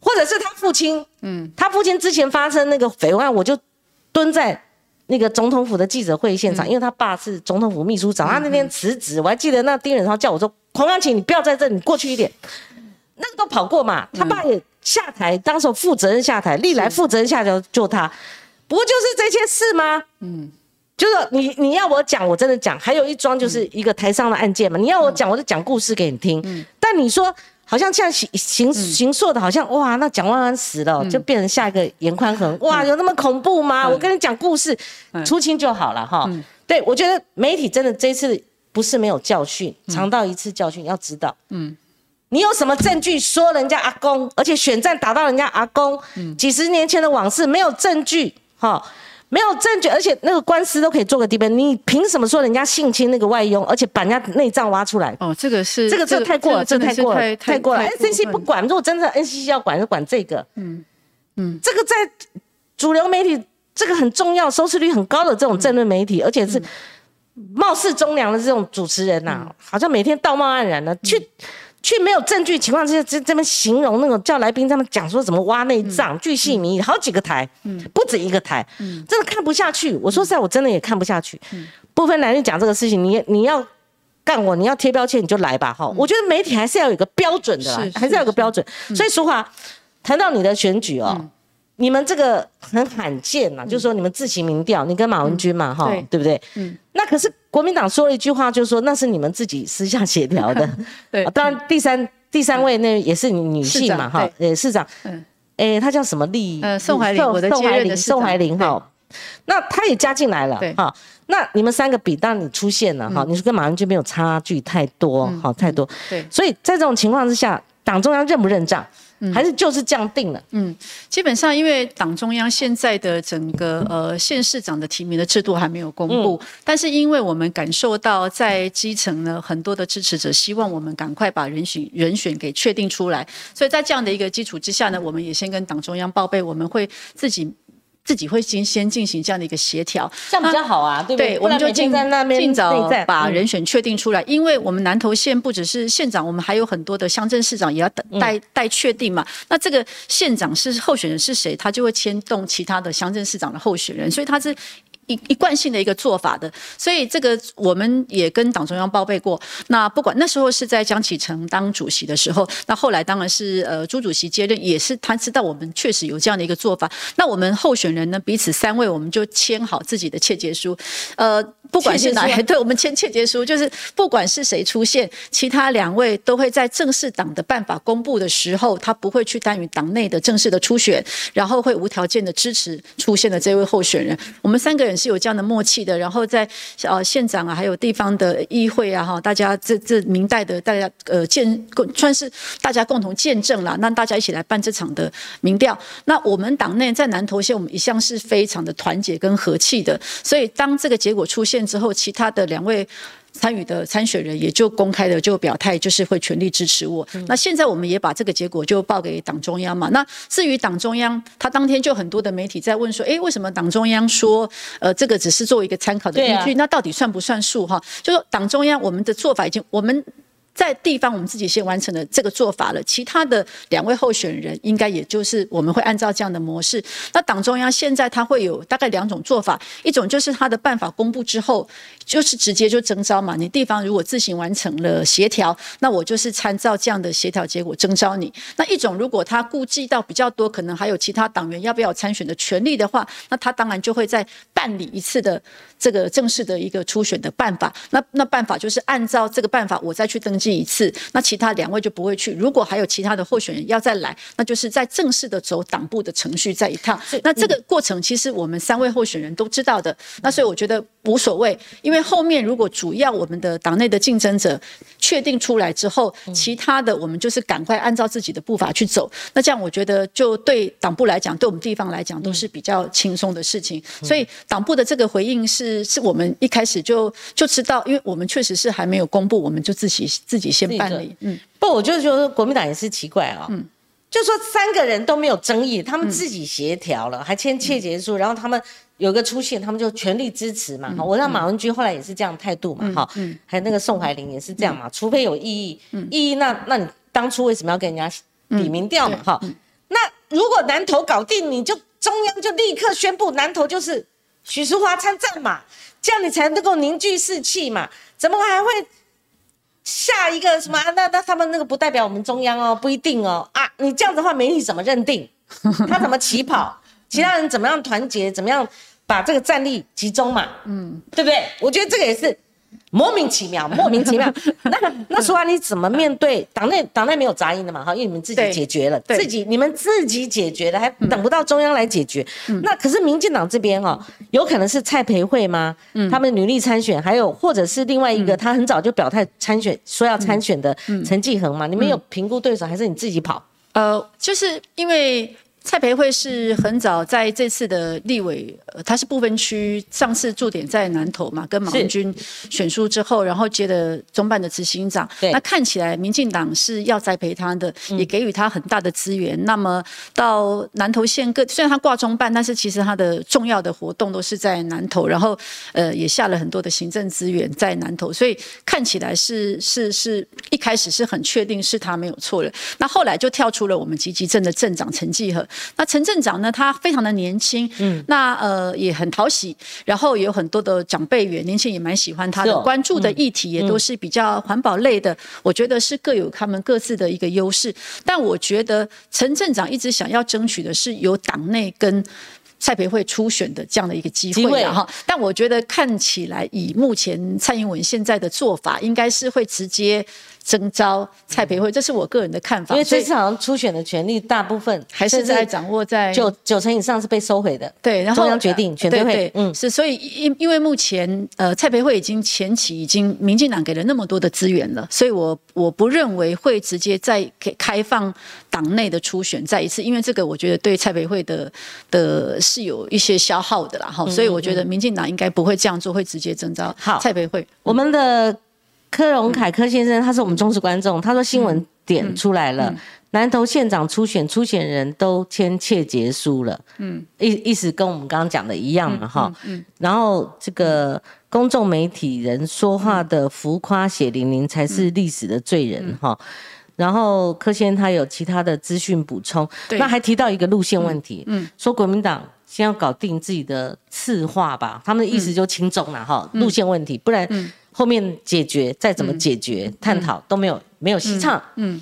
或者是他父亲，嗯，他父亲之前发生那个绯闻案，我就蹲在。那个总统府的记者会现场，因为他爸是总统府秘书长，他那天辞职，我还记得那丁仁超叫我说：“黄安琴，你不要在这里，过去一点。”那个都跑过嘛，他爸也下台，当时负责任下台，历来负责任下台就他，不过就是这些事吗？嗯，就是你你要我讲，我真的讲，还有一桩就是一个台上的案件嘛，你要我讲，我就讲故事给你听。嗯，但你说。好像现在行行行硕的，好像哇，那蒋万安死了，就变成下一个严宽恒，哇，有那么恐怖吗？我跟你讲故事，出清就好了哈。对，我觉得媒体真的这次不是没有教训，尝到一次教训，要知道，嗯，你有什么证据说人家阿公，而且选战打到人家阿公，几十年前的往事没有证据，哈。没有证据，而且那个官司都可以做个 D B，你凭什么说人家性侵那个外佣，而且把人家内脏挖出来？哦，这个是这个这太过了，这太过了，太过了。N C C 不管，如果真的 N C C 要管，就管这个。嗯嗯，这个在主流媒体，这个很重要，收视率很高的这种政论媒体，而且是貌似忠良的这种主持人呐，好像每天道貌岸然的去。去没有证据情况之下，这这边形容那种叫来宾他们讲说怎么挖内脏，巨细靡遗，好几个台，嗯，不止一个台，嗯，真的看不下去。我说实在，我真的也看不下去。嗯，不分男女讲这个事情，你你要干我，你要贴标签，你就来吧，哈。我觉得媒体还是要有一个标准的，还是要有个标准。所以淑华谈到你的选举哦，你们这个很罕见嘛，就是说你们自行民调，你跟马文君嘛，哈，对不对？嗯，那可是。国民党说了一句话，就是说那是你们自己私下协调的。<laughs> 对，当然第三第三位那也是女性嘛，哈，呃，市长。嗯，哎，她叫什么丽？呃，宋怀林，我的宋怀林，接任的宋怀长林哈。那他也加进来了对哈。那你们三个比，当你出现了哈，你是跟马文君没有差距太多哈，太多。对所以在这种情况之下，党中央认不认账，还是就是这样定了？嗯基本上，因为党中央现在的整个呃县市长的提名的制度还没有公布，但是因为我们感受到在基层呢很多的支持者希望我们赶快把人选人选给确定出来，所以在这样的一个基础之下呢，我们也先跟党中央报备，我们会自己。自己会先先进行这样的一个协调，这样比较好啊，对不对，我们就尽在那边尽早把人选确定出来，因为我们南投县不只是县长，我们还有很多的乡镇市长也要等嗯待待确定嘛。那这个县长是候选人是谁，他就会牵动其他的乡镇市长的候选人，所以他是。一一贯性的一个做法的，所以这个我们也跟党中央报备过。那不管那时候是在江启成当主席的时候，那后来当然是呃朱主席接任，也是他知道我们确实有这样的一个做法。那我们候选人呢，彼此三位我们就签好自己的切结书，呃，不管是哪切结书啊对，我们签切结书，就是不管是谁出现，其他两位都会在正式党的办法公布的时候，他不会去参与党内的正式的初选，然后会无条件的支持出现的这位候选人。我们三个人是有这样的默契的，然后在呃县长啊，还有地方的议会啊，哈，大家这这明代的大家呃见算是大家共同见证了，让大家一起来办这场的民调。那我们党内在南投县，我们一向是非常的团结跟和气的，所以当这个结果出现之后，其他的两位。参与的参选人也就公开的就表态，就是会全力支持我。那现在我们也把这个结果就报给党中央嘛。那至于党中央，他当天就很多的媒体在问说，诶，为什么党中央说，呃，这个只是作为一个参考的依据？那到底算不算数哈？就说党中央我们的做法已经我们。在地方，我们自己先完成了这个做法了，其他的两位候选人应该也就是我们会按照这样的模式。那党中央现在他会有大概两种做法，一种就是他的办法公布之后，就是直接就征召嘛。你地方如果自行完成了协调，那我就是参照这样的协调结果征召你。那一种如果他顾忌到比较多，可能还有其他党员要不要参选的权利的话，那他当然就会再办理一次的这个正式的一个初选的办法。那那办法就是按照这个办法，我再去登记一次，那其他两位就不会去。如果还有其他的候选人要再来，那就是在正式的走党部的程序再一趟。那这个过程其实我们三位候选人都知道的。那所以我觉得无所谓，因为后面如果主要我们的党内的竞争者确定出来之后，其他的我们就是赶快按照自己的步伐去走。那这样我觉得就对党部来讲，对我们地方来讲都是比较轻松的事情。所以党部的这个回应是是我们一开始就就知道，因为我们确实是还没有公布，我们就自己自己先办理。嗯，不，我就觉得国民党也是奇怪啊、嗯。就说三个人都没有争议，他们自己协调了，还签切结书，然后他们有个出现，他们就全力支持嘛。哈、我让马文君后来也是这样态度嘛，哈、嗯。还有那个宋怀林也是这样嘛，除非有异议，异议那那你当初为什么要跟人家比民调嘛？哈、那如果南投搞定，你就中央就立刻宣布南投就是许淑华参战嘛，这样你才能够凝聚士气嘛，怎么还会？下一个什么？啊那那他们那个不代表我们中央哦，不一定哦啊！你这样子的话，媒体怎么认定？他怎么起跑？其他人怎么样团结？怎么样把这个战力集中嘛？嗯，对不对？我觉得这个也是莫名其妙，莫名其妙。<laughs> 那那说完你怎么面对党内党内没有杂音的嘛？哈，因为你们自己解决了，自己你们自己解决了，还等不到中央来解决。那可是民进党这边哈、有可能是蔡培慧吗？他们女力参选，还有或者是另外一个，他很早就表态参选，说要参选的陈继恒嘛？你们有评估对手，还是你自己跑？呃，就是因为蔡培慧是很早在这次的立委，呃，他是不分区，上次驻点在南投嘛，跟马文君选书之后，然后接了中办的执行长。对那看起来民进党是要栽培他的，也给予他很大的资源。那么到南投县各，虽然他挂中办，但是其实他的重要的活动都是在南投，然后呃也下了很多的行政资源在南投，所以看起来是是是一开始是很确定是他没有错了。那后来就跳出了我们集集镇的镇长陈继和。那陈镇长呢，他非常的年轻，嗯，那呃也很讨喜，然后也有很多的长辈员，年轻也蛮喜欢他的，哦关注的议题也都是比较环保类的，我觉得是各有他们各自的一个优势。但我觉得陈镇长一直想要争取的是由党内跟蔡培慧初选的这样的一个机机会哈。但我觉得看起来以目前蔡英文现在的做法，应该是会直接征召蔡培慧，这是我个人的看法。因为这次好像初选的权利大部分还是在掌握在九九成以上是被收回的。对，然后中央决定呃选对会嗯是，所以因因为目前呃蔡培慧已经前期已经民进党给了那么多的资源了，所以我我不认为会直接再给开放党内的初选再一次，因为这个我觉得对蔡培慧的的是有一些消耗的啦哈，所以我觉得民进党应该不会这样做，会直接征召好蔡培慧。我们的柯荣凯柯先生，他是我们忠实观众，他说新闻点出来了。南投县长初选，初选人都签切结书了，嗯，意意思跟我们刚刚讲的一样嘛，哈，嗯，然后这个公众媒体人说话的浮夸血淋淋才是历史的罪人，哈、然后柯先他有其他的资讯补充，那还提到一个路线问题，嗯，说国民党先要搞定自己的次化吧，他们的意思就轻重了哈，路线问题，不然后面解决再怎么解决、探讨都没有没有戏唱，嗯，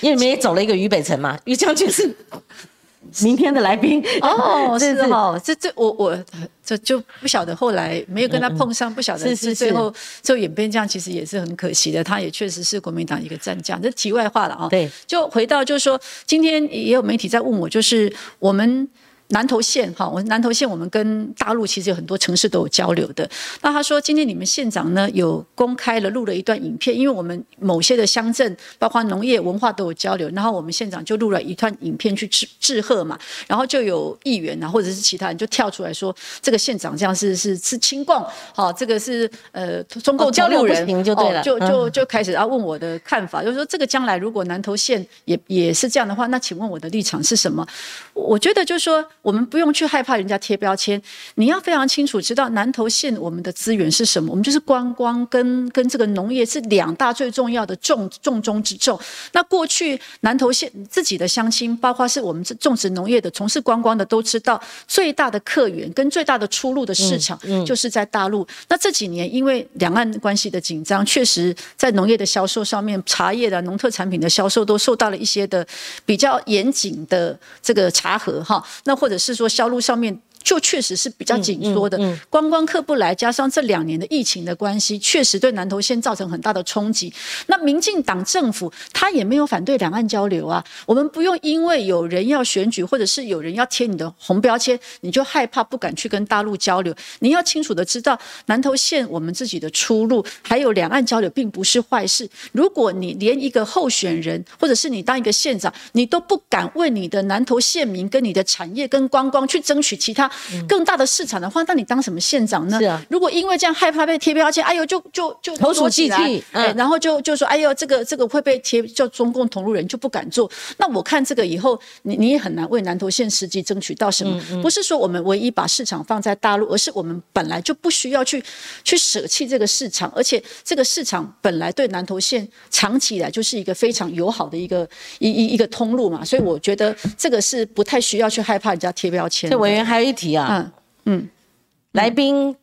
因为你们也走了一个渝北辰嘛，于将军是 <laughs> 明天的来宾。哦，<laughs> 是哦，这这我我这就不晓得后来没有跟他碰上，不晓得是最后最后演变这样，其实也是很可惜的。他也确实是国民党一个战将。这题外话了啊，对，就回到就是说，今天也有媒体在问我，就是我们。南投县哈，我南投县我们跟大陆其实有很多城市都有交流的。那他说今天你们县长呢有公开了录了一段影片，因为我们某些的乡镇包括农业文化都有交流，然后我们县长就录了一段影片去致致贺嘛，然后就有议员啊或者是其他人就跳出来说这个县长这样是是是亲共，好、这个是呃中共哦交流人就对了哦就嗯就就开始要问我的看法，就是说这个将来如果南投县也也是这样的话，那请问我的立场是什么？我觉得就是说，我们不用去害怕人家贴标签，你要非常清楚知道南投县我们的资源是什么。我们就是观光跟跟这个农业是两大最重要的重重中之重。那过去南投县自己的乡亲，包括是我们这种植农业的、从事观光的，都知道最大的客源跟最大的出路的市场就是在大陆。那这几年因为两岸关系的紧张，确实在农业的销售上面，茶叶的农特产品的销售都受到了一些的比较严谨的这个查核哈。那或者是说销路上面。就确实是比较紧缩的，观光客不来，加上这两年的疫情的关系，确实对南投县造成很大的冲击。那民进党政府他也没有反对两岸交流啊，我们不用因为有人要选举，或者是有人要贴你的红标签，你就害怕不敢去跟大陆交流。你要清楚的知道，南投县我们自己的出路，还有两岸交流，并不是坏事。如果你连一个候选人，或者是你当一个县长，你都不敢为你的南投县民、跟你的产业、跟观光去争取其他更大的市场的话，那你当什么县长呢？是啊如果因为这样害怕被贴标签，哎呦，就就就投鼠忌器然后就就说，哎呦，这个这个会被贴叫中共同路人，就不敢做。那我看这个以后，你你也很难为南投县实际争取到什么。嗯不是说我们唯一把市场放在大陆，而是我们本来就不需要去去舍弃这个市场，而且这个市场本来对南投县长期以来就是一个非常友好的一个一一一个通路嘛，所以我觉得这个是不太需要去害怕人家贴标签。这委员还有一题啊，嗯来宾，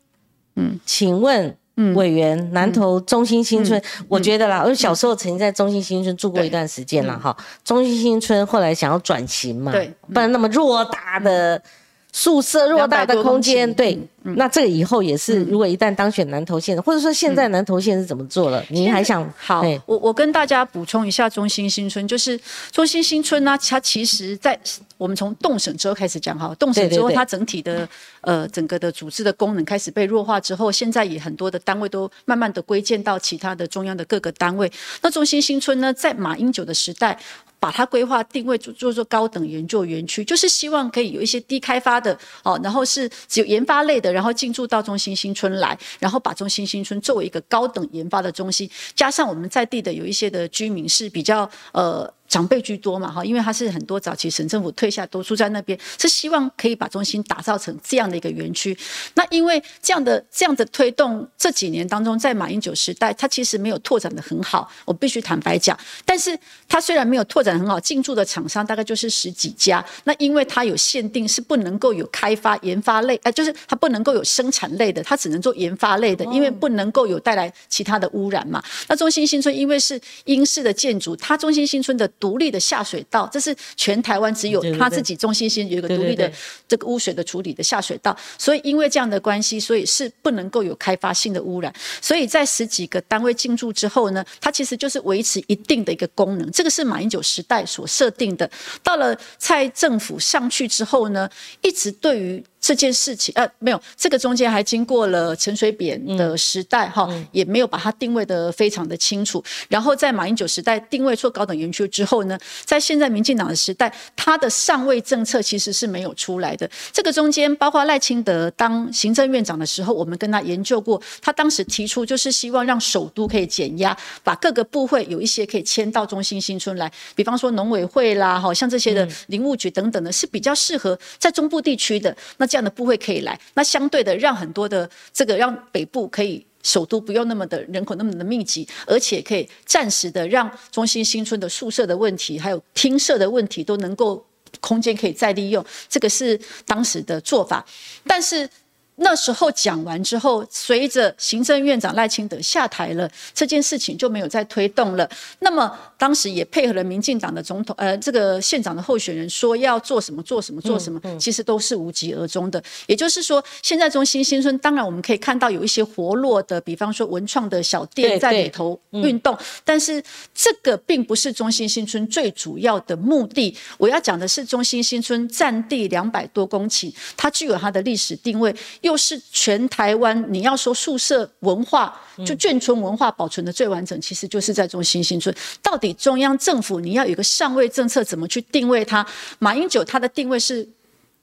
嗯，请问。委员，南投中心新村，我觉得啦，我小时候曾经在中心新村住过一段时间了，哈。中心新村后来想要转型嘛，对不然那么偌大的宿舍、偌大的空间，200多公顷对，那这个以后也是，如果一旦当选南投县，或者说现在南投县是怎么做了？您还想好，我我跟大家补充一下中心新村，就是中心新村呢，它其实在我们从动省之后开始讲哈，动省之后它整体的呃整个的组织的功能开始被弱化之后，现在也很多的单位都慢慢的归建到其他的中央的各个单位。那中心新村呢，在马英九的时代。把它规划定位做做高等研究园区，就是希望可以有一些低开发的哦，然后是只有研发类的，然后进驻到中心新村来，然后把中心新村作为一个高等研发的中心，加上我们在地的有一些的居民是比较呃。长辈居多嘛，哈，因为他是很多早期省政府退下都住在那边，是希望可以把中心打造成这样的一个园区。那因为这样的这样的推动，这几年当中，在马英九时代，它其实没有拓展的很好，我必须坦白讲。但是它虽然没有拓展很好，进驻的厂商大概就是十几家。那因为它有限定，是不能够有开发研发类，哎、就是它不能够有生产类的，它只能做研发类的，因为不能够有带来其他的污染嘛。那中心新村因为是英式的建筑，它中心新村的独立的下水道，这是全台湾只有他自己中心先有一个独立的这个污水的处理的下水道。所以因为这样的关系，所以是不能够有开发性的污染。所以在十几个单位进驻之后呢，它其实就是维持一定的一个功能。这个是马英九时代所设定的。到了蔡政府上去之后呢，一直对于。这件事情，呃，没有，这个中间还经过了陈水扁的时代，哈，也没有把它定位的非常的清楚。然后在马英九时代定位做高等园区之后呢，在现在民进党的时代，他的上位政策其实是没有出来的。这个中间，包括赖清德当行政院长的时候，我们跟他研究过，他当时提出就是希望让首都可以减压，把各个部会有一些可以迁到中心新村来，比方说农委会啦，好像这些的林务局等等的，是比较适合在中部地区的那。这样的部会可以来，那相对的让很多的这个让北部可以首都不用那么的人口那么的密集，而且可以暂时的让中心新村的宿舍的问题，还有厅舍的问题都能够空间可以再利用，这个是当时的做法，但是。那时候讲完之后，随着行政院长赖清德下台了，这件事情就没有再推动了。那么当时也配合了民进党的总统，呃，这个县长的候选人说要做什么做什么做什么，其实都是无疾而终的。也就是说，现在中心新村，当然我们可以看到有一些活络的，比方说文创的小店在里头运动，但是这个并不是中心新村最主要的目的。我要讲的是中心新村占地两百多公顷，它具有它的历史定位。又是全台湾，你要说宿舍文化，就眷村文化保存的最完整，其实就是在中心新村。到底中央政府你要有一个上位政策，怎么去定位它？马英九他的定位是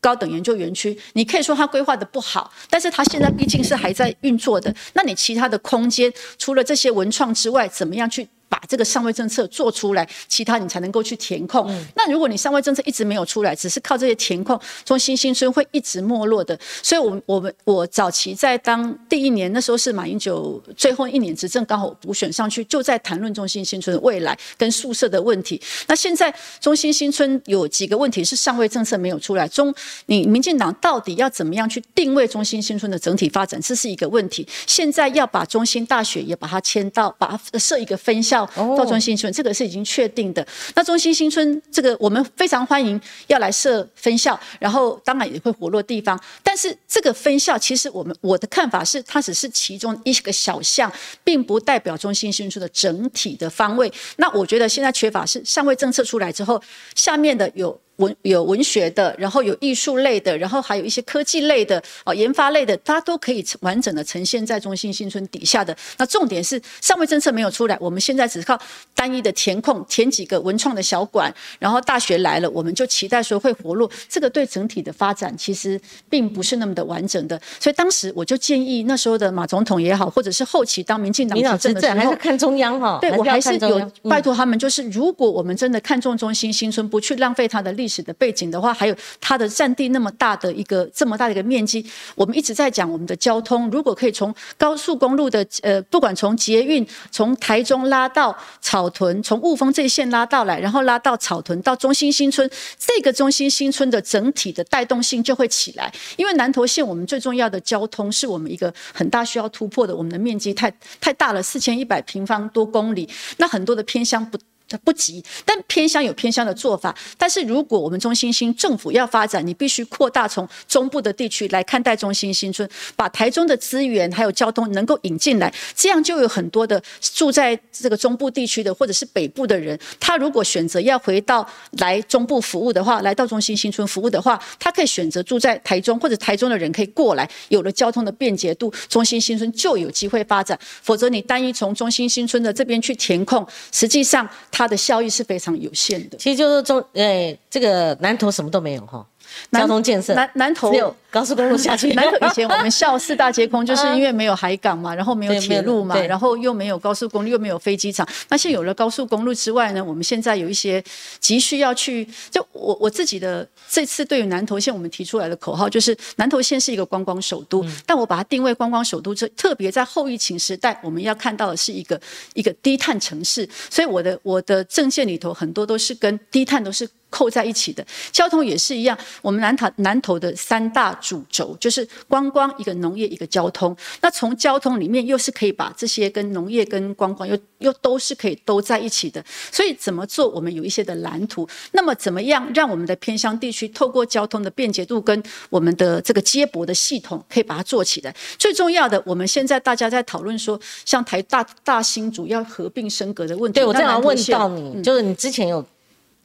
高等研究园区，你可以说他规划的不好，但是他现在毕竟是还在运作的。那你其他的空间，除了这些文创之外，怎么样去？把这个上位政策做出来，其他你才能够去填空。那如果你上位政策一直没有出来，只是靠这些填空，中心新村会一直没落的。所以，我我们我早期在当第一年，那时候是马英九最后一年执政，刚好补选上去，就在谈论中心新村的未来跟宿舍的问题。那现在中心新村有几个问题是上位政策没有出来，中你民进党到底要怎么样去定位中心新村的整体发展，这是一个问题。现在要把中心大学也把它迁到，把它设一个分校。到中心新村，这个是已经确定的。那中心新村这个，我们非常欢迎要来设分校，然后当然也会活络地方。但是这个分校，其实我们我的看法是，它只是其中一个小项，并不代表中心新村的整体的方位。那我觉得现在缺乏是上位政策出来之后，下面的有。文有文学的，然后有艺术类的，然后还有一些科技类的，哦，研发类的，它都可以完整的呈现在中心新村底下的。那重点是上位政策没有出来，我们现在只是靠单一的填空，填几个文创的小馆，然后大学来了，我们就期待说会活络。这个对整体的发展其实并不是那么的完整的。所以当时我就建议那时候的马总统也好，或者是后期当民进党执政的时候，还是看中央哈。对我还是有拜托他们，就是如果我们真的看重中心新村，不去浪费它的力。历史的背景的话，还有它的占地那么大的一个这么大的一个面积，我们一直在讲我们的交通，如果可以从高速公路的呃，不管从捷运从台中拉到草屯，从雾峰这一线拉到来，然后拉到草屯到中心新村，这个中心新村的整体的带动性就会起来。因为南投县我们最重要的交通是我们一个很大需要突破的，我们的面积太太大了，四千一百平方多公里，那很多的偏乡不。它不急，但偏乡有偏乡的做法。但是如果我们中心新政府要发展，你必须扩大从中部的地区来看待中心新村，把台中的资源还有交通能够引进来，这样就有很多的住在这个中部地区的或者是北部的人，他如果选择要回到来中部服务的话，来到中心新村服务的话，他可以选择住在台中，或者台中的人可以过来，有了交通的便捷度，中心新村就有机会发展。否则你单一从中心新村的这边去填空，实际上。它的效益是非常有限的。其实就是中，哎，这个南投什么都没有哈，交通建设南南投只有高速公路下去。南投以前我们笑四大皆空，就是因为没有海港嘛，然后没有铁路嘛，然后又没有高速公路，又没有飞机场。那现在有了高速公路之外呢，我们现在有一些急需要去。就我我自己的这次对于南投县我们提出来的口号，就是南投县是一个观光首都，但我把它定位观光首都，这特别在后疫情时代，我们要看到的是一个一个低碳城市。所以我的我。的政见里头很多都是跟低碳都是扣在一起的，交通也是一样。我们南塔南投的三大主轴，就是观光一个农业一个交通。那从交通里面又是可以把这些跟农业跟观光又又都是可以都在一起的。所以怎么做，我们有一些的蓝图。那么怎么样让我们的偏乡地区透过交通的便捷度跟我们的这个接驳的系统，可以把它做起来？最重要的，我们现在大家在讨论说，像台大大新主要合并升格的问题。对我正要问到你，就是你之前有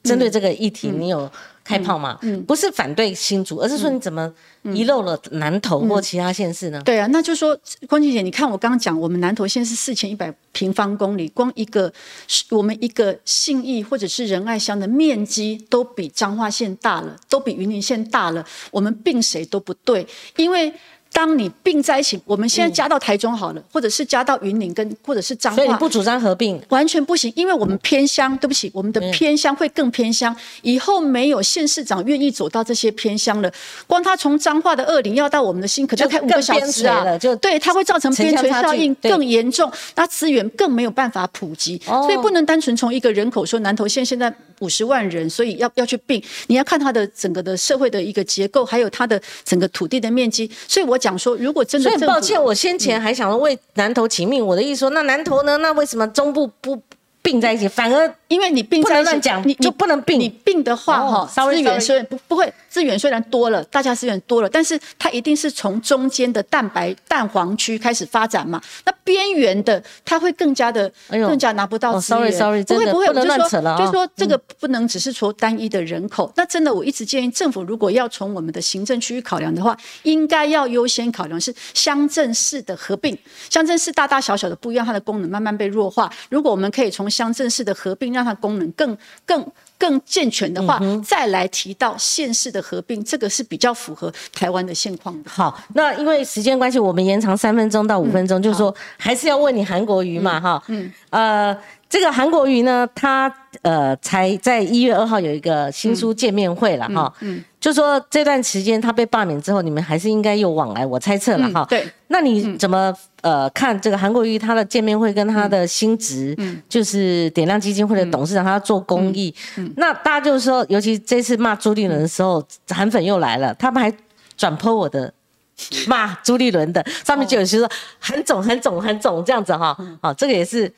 针对这个议题，你有。开炮嘛，不是反对新竹，而是说你怎么遗漏了南投或其他县市呢？对啊，那就说关琪姐，你看我刚刚讲，我们南投县是四千一百平方公里，光一个我们一个信义或者是仁爱乡的面积都比彰化县大了，都比云林县大了，我们并谁都不对，因为。当你并在一起，我们现在加到台中好了，或者是加到云林跟或者是彰化，所以你不主张合并，完全不行，因为我们偏乡，对不起，我们的偏乡会更偏乡，以后没有县市长愿意走到这些偏乡了。光他从彰化的二林要到我们的新，可能开五个小时啊，就对，它会造成边陲效应更严重，那资源更没有办法普及，所以不能单纯从一个人口说南投县现在五十万人，所以要要去并，你要看它的整个的社会的一个结构，还有它的整个土地的面积，所以我。讲说，如果真的，所以抱歉，我先前还想为南投请命。我的意思说，那南投呢？那为什么中部不并在一起？反而因为你并在一起，讲你就不能并。你并的话，哈，资源虽然不不会，资源虽然多了，大家资源多了，但是它一定是从中间的蛋白蛋黄区开始发展嘛。那边缘的，它会更加的，更加拿不到资源。Sorry，Sorry，不会不会，不能乱扯了。就说这个不能只是说单一的人口。那真的，我一直建议政府，如果要从我们的行政区域考量的话，应该要优先考量是乡镇市的合并。乡镇市大大小小的不一样，它的功能慢慢被弱化。如果我们可以从乡镇市的合并，让它功能更更。更健全的话，再来提到县市的合并，这个是比较符合台湾的现况的。好，那因为时间关系，我们延长三分钟到五分钟，就是说还是要问你韩国瑜嘛，哈，嗯，呃。这个韩国瑜呢，他呃才在一月二号有一个新书见面会了哈，嗯，就说这段时间他被罢免之后，你们还是应该有往来，我猜测了哈，对，那你怎么呃看这个韩国瑜他的见面会跟他的新职，嗯，就是点亮基金会的董事长，他要做公益，嗯，那大家就是说，尤其这次骂朱立伦的时候，韩粉又来了，他们还转剖我的骂朱立伦的，上面就有些说韩总韩总韩总这样子哈，好，这个也是。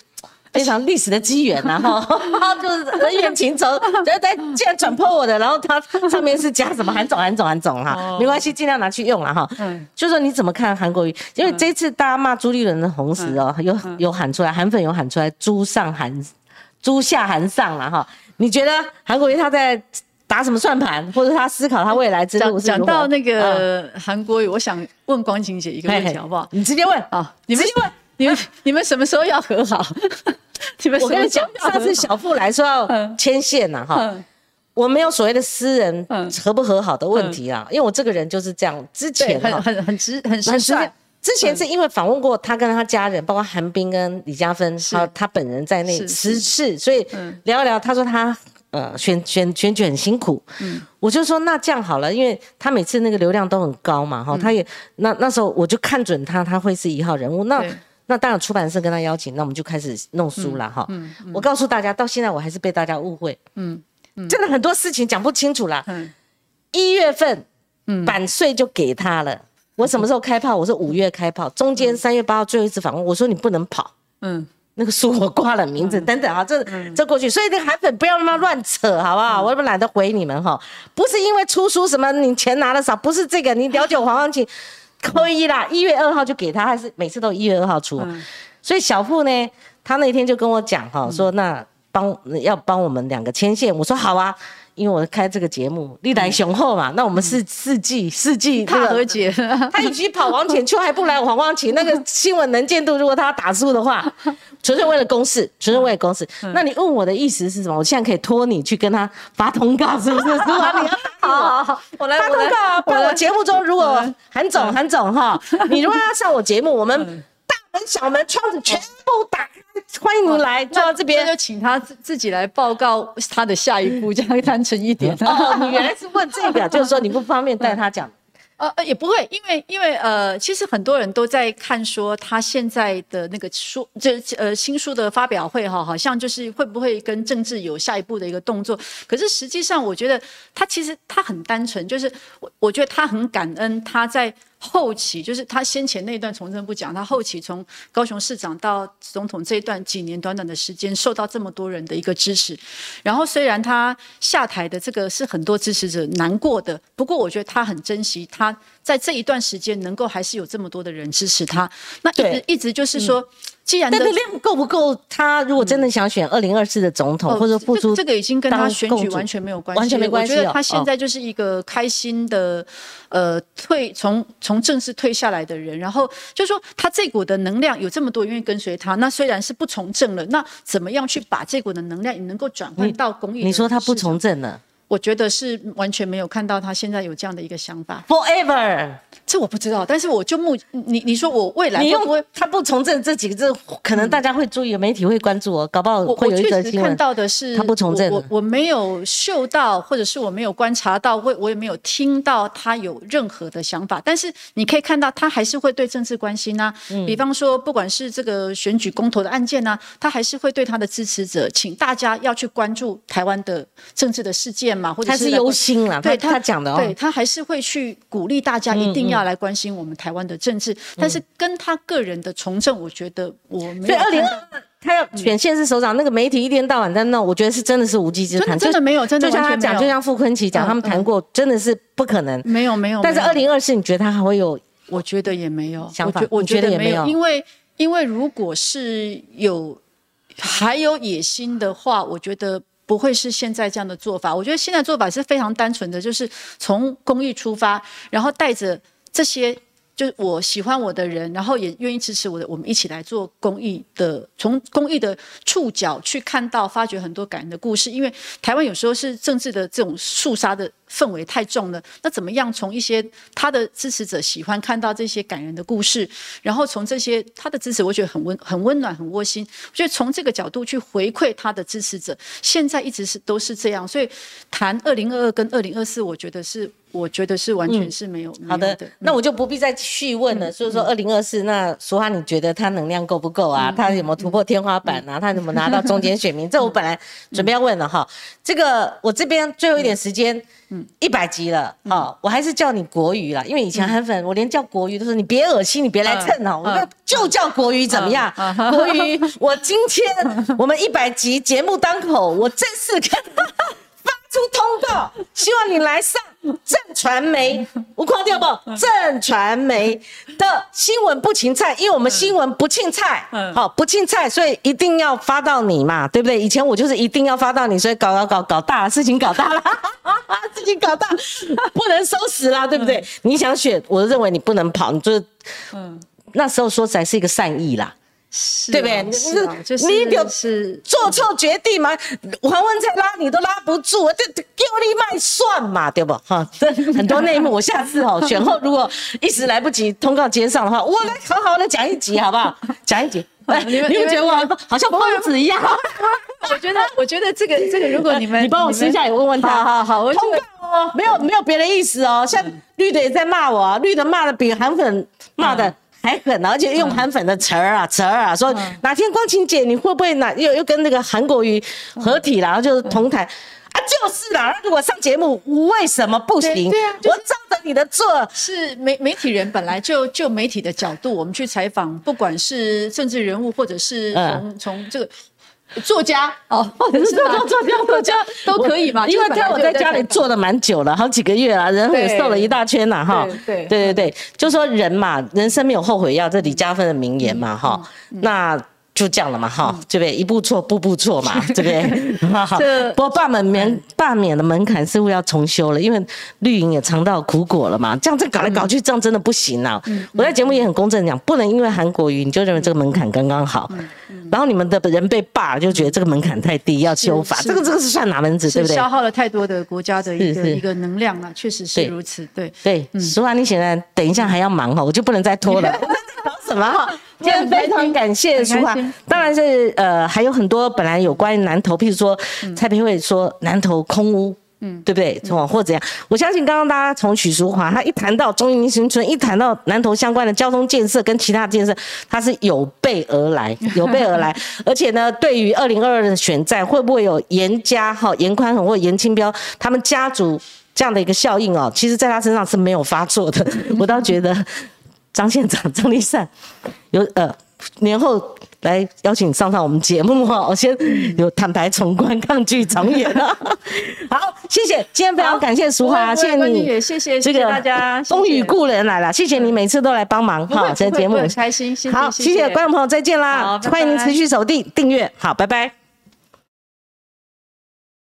非常历史的机缘呐，哈，<laughs> 就是恩怨情仇，觉得在竟然转破我的，然后他上面是加什么韩总韩总韩总哈，没关系，尽量拿去用了哈。嗯，就说你怎么看韩国瑜？因为这次大家骂朱立伦的同时哦，有有喊出来，韩粉有喊出来，朱上韩，朱下韩上了哈。你觉得韩国瑜他在打什么算盘，或者他思考他未来之路？讲到那个韩国瑜，我想问光晴姐一个问题好不好？你直接问啊，你们直接问。你们 <laughs> 你们什么时候要和好？<laughs> 你们我跟你讲，上次小富来说要牵线呐，哈，我没有所谓的私人和不和好的问题啊，因为我这个人就是这样。之前很很很直很很帅。之前是因为访问过他跟他家人，包括韩冰跟李嘉芬，还有他本人在内十次，所以聊一聊。他说他呃选选选举很辛苦，嗯，我就说那这样好了，因为他每次那个流量都很高嘛，哈，他也那那时候我就看准他，他会是一号人物，那。那当然，出版社跟他邀请，那我们就开始弄书了哈。我告诉大家，到现在我还是被大家误会。嗯，真的很多事情讲不清楚了。一月份版税就给他了，我什么时候开炮？我是五月开炮，中间三月八号最后一次访问，我说你不能跑。嗯，那个书我挂了名字等等啊，这这过去，所以那个韩粉不要那么乱扯，好不好？我也不懒得回你们哈。不是因为出书什么你钱拿的少，不是这个，你了解黄光琴。可以啦，一月二号就给他，还是每次都一月二号出。所以小付呢，他那天就跟我讲哈，说那帮要帮我们两个牵线，我说好啊。因为我开这个节目，历来雄厚嘛，那我们是四季四季大和解，<laughs> 他与其跑王浅秋，还不来黄光琴，那个新闻能见度，如果他打输的话，<laughs> 纯粹为了公事，纯粹为了公事。那你问我的意思是什么？我现在可以托你去跟他发通告，是不是？是吧？你要好好好，我来发通告啊！<laughs> 在我节目中，如果韩总韩总哈，你如果要上我节目，我们。门小门窗子全部打开，欢迎您来坐到这边。就请他自自己来报告他的下一步，这样单纯一点。<laughs> 哦，你原来是问这个，<laughs> 就是说你不方便带他讲。呃呃，也不会，因为因为呃，其实很多人都在看说他现在的那个书，这呃新书的发表会哈，好像就是会不会跟政治有下一步的一个动作。可是实际上，我觉得他其实他很单纯，就是我我觉得他很感恩他在。后期就是他先前那段从政不讲，他后期从高雄市长到总统这一段几年短短的时间，受到这么多人的一个支持。然后虽然他下台的这个是很多支持者难过的，不过我觉得他很珍惜他在这一段时间能够还是有这么多的人支持他。那一直一直就是说。既然那个量够不够？他如果真的想选二零二四的总统，或者付出这个已经跟他选举完全没有关系，完全没关系。我觉得他现在就是一个开心的，呃，退从从正式退下来的人。然后就说他这股的能量有这么多愿意跟随他，那虽然是不从政了，那怎么样去把这股的能量也能够转换到公益？你说他不从政了？我觉得是完全没有看到他现在有这样的一个想法。Forever，这我不知道，但是我就目你你说我未来他不从政这几个字，可能大家会注意，媒体会关注我，搞不好会有一则新闻。看到的是他不从政，我我没有嗅到，或者是我没有观察到，我我也没有听到他有任何的想法。但是你可以看到，他还是会对政治关心呐。比方说，不管是这个选举公投的案件呐，他还是会对他的支持者，请大家要去关注台湾的政治的事件。他是忧心了，对他讲的，哦对他还是会去鼓励大家一定要来关心我们台湾的政治，但是跟他个人的从政，我觉得我没有。所以二零二他要选县市首长，那个媒体一天到晚在闹，我觉得是真的是无稽之谈，真的没有，真的就像他讲，就像傅昆奇讲，他们谈过，真的是不可能，没有没有。但是二零二四，你觉得他还会有？我觉得也没有想法，我觉得也没有，因为因为如果是有还有野心的话，我觉得。不会是现在这样的做法，我觉得现在做法是非常单纯的，就是从公益出发，然后带着这些就是我喜欢我的人，然后也愿意支持我的，我们一起来做公益的，从公益的触角去看到、发掘很多感人的故事。因为台湾有时候是政治的这种肃杀的。氛围太重了，那怎么样从一些他的支持者喜欢看到这些感人的故事，然后从这些他的支持，我觉得很温很温暖很窝心。我觉得从这个角度去回馈他的支持者，现在一直是都是这样。所以谈二零二二跟二零二四，我觉得是我觉得是完全是没有好的。那我就不必再续问了。所以说二零二四，那俗话你觉得他能量够不够啊？他有没有突破天花板啊？他怎么拿到中间选民？<laughs> 这我本来准备要问了哈。这个我这边最后一点时间。一百集了，哦，我还是叫你国语啦，因为以前韩粉，我连叫国语都说你别恶心，你别来蹭哦，我就叫国语怎么样？国语，我今天我们一百集节目当口，我正式看。出通告，希望你来上 <laughs> 正传媒，<laughs> 我夸掉不？正传媒 <laughs> 的新闻不青菜，因为我们新闻不青菜，好不青菜，所以一定要发到你嘛，对不对？以前我就是一定要发到你，所以搞搞搞搞大，事情搞大了，事情搞大，不能收拾啦，对不对？你想选，我认为你不能跑，你就是，嗯，那时候说起来是一个善意啦。对不对？是，你就是做错决定嘛？黄文才拉你都拉不住，这丢力卖算嘛？对不？哈，这 <laughs> 很多内幕，我下次哦选后如果一时来不及通告接上的话，我来好好的讲一集，好不好？<laughs> 讲一集，<laughs> 你们你们觉得我好像疯子一样？我觉得，我觉得这个这个，如果你们你帮我私下也问问他，好好，我通告哦，没有没有别的意思哦，像绿的也在骂我，绿的骂的比韩粉骂的。还狠，而且用韩粉的词儿啊，词儿啊，说哪天光晴姐你会不会哪又又跟那个韩国瑜合体了，然后就是同台啊，就是啦。如果上节目为什么不行？对啊，我照着你的做。是媒媒体人本来就就媒体的角度，我们去采访，不管是政治人物或者是从从这个。作家哦，或者是作家、作家都可以嘛？因为看我在家里坐了蛮久了，好几个月了，人也瘦了一大圈了哈。对对对对，就说人嘛，人生没有后悔药，这李嘉芬的名言嘛哈。那。就这样了嘛，哈，对不对？一步错，步步错嘛，对不对？<laughs> 好，不过罢免免罢免的门槛似乎要重修了，因为绿营也尝到苦果了嘛。这样子搞来搞去，这样真的不行啊！我在节目也很公正讲，不能因为韩国瑜你就认为这个门槛刚刚好，然后你们的人被罢就觉得这个门槛太低，要修法，这个这个是算哪门子？对不对？消耗了太多的国家的一个一个能量了，确实是如此。对对，实话你现在等一下还要忙哈，我就不能再拖了。<laughs> 搞什么哈？今天非常感谢淑华，当然是呃还有很多本来有关于南投，譬如说蔡培慧说南投空屋嗯，对不对？哦，或怎样？我相信刚刚大家从许淑华，他一谈到中英新村，一谈到南投相关的交通建设跟其他建设，他是有备而来，<laughs> 有备而来。而且呢，对于二零二二的选战，会不会有严家哈、严宽宏或严清标他们家族这样的一个效应哦？其实，在他身上是没有发作的。<laughs> 我倒觉得张县长张立善有呃年后。来邀请你上上我们节目哈，我 <laughs> 先有坦白从宽，抗拒从严啊。<laughs> 好，谢谢，今天非常感谢淑华，谢谢你，也谢谢这个大家风雨故人来了，谢谢你每次都来帮忙哈，这节目很开心，好，谢谢观众朋友，再见啦，欢迎您持续守定订阅，好，拜拜。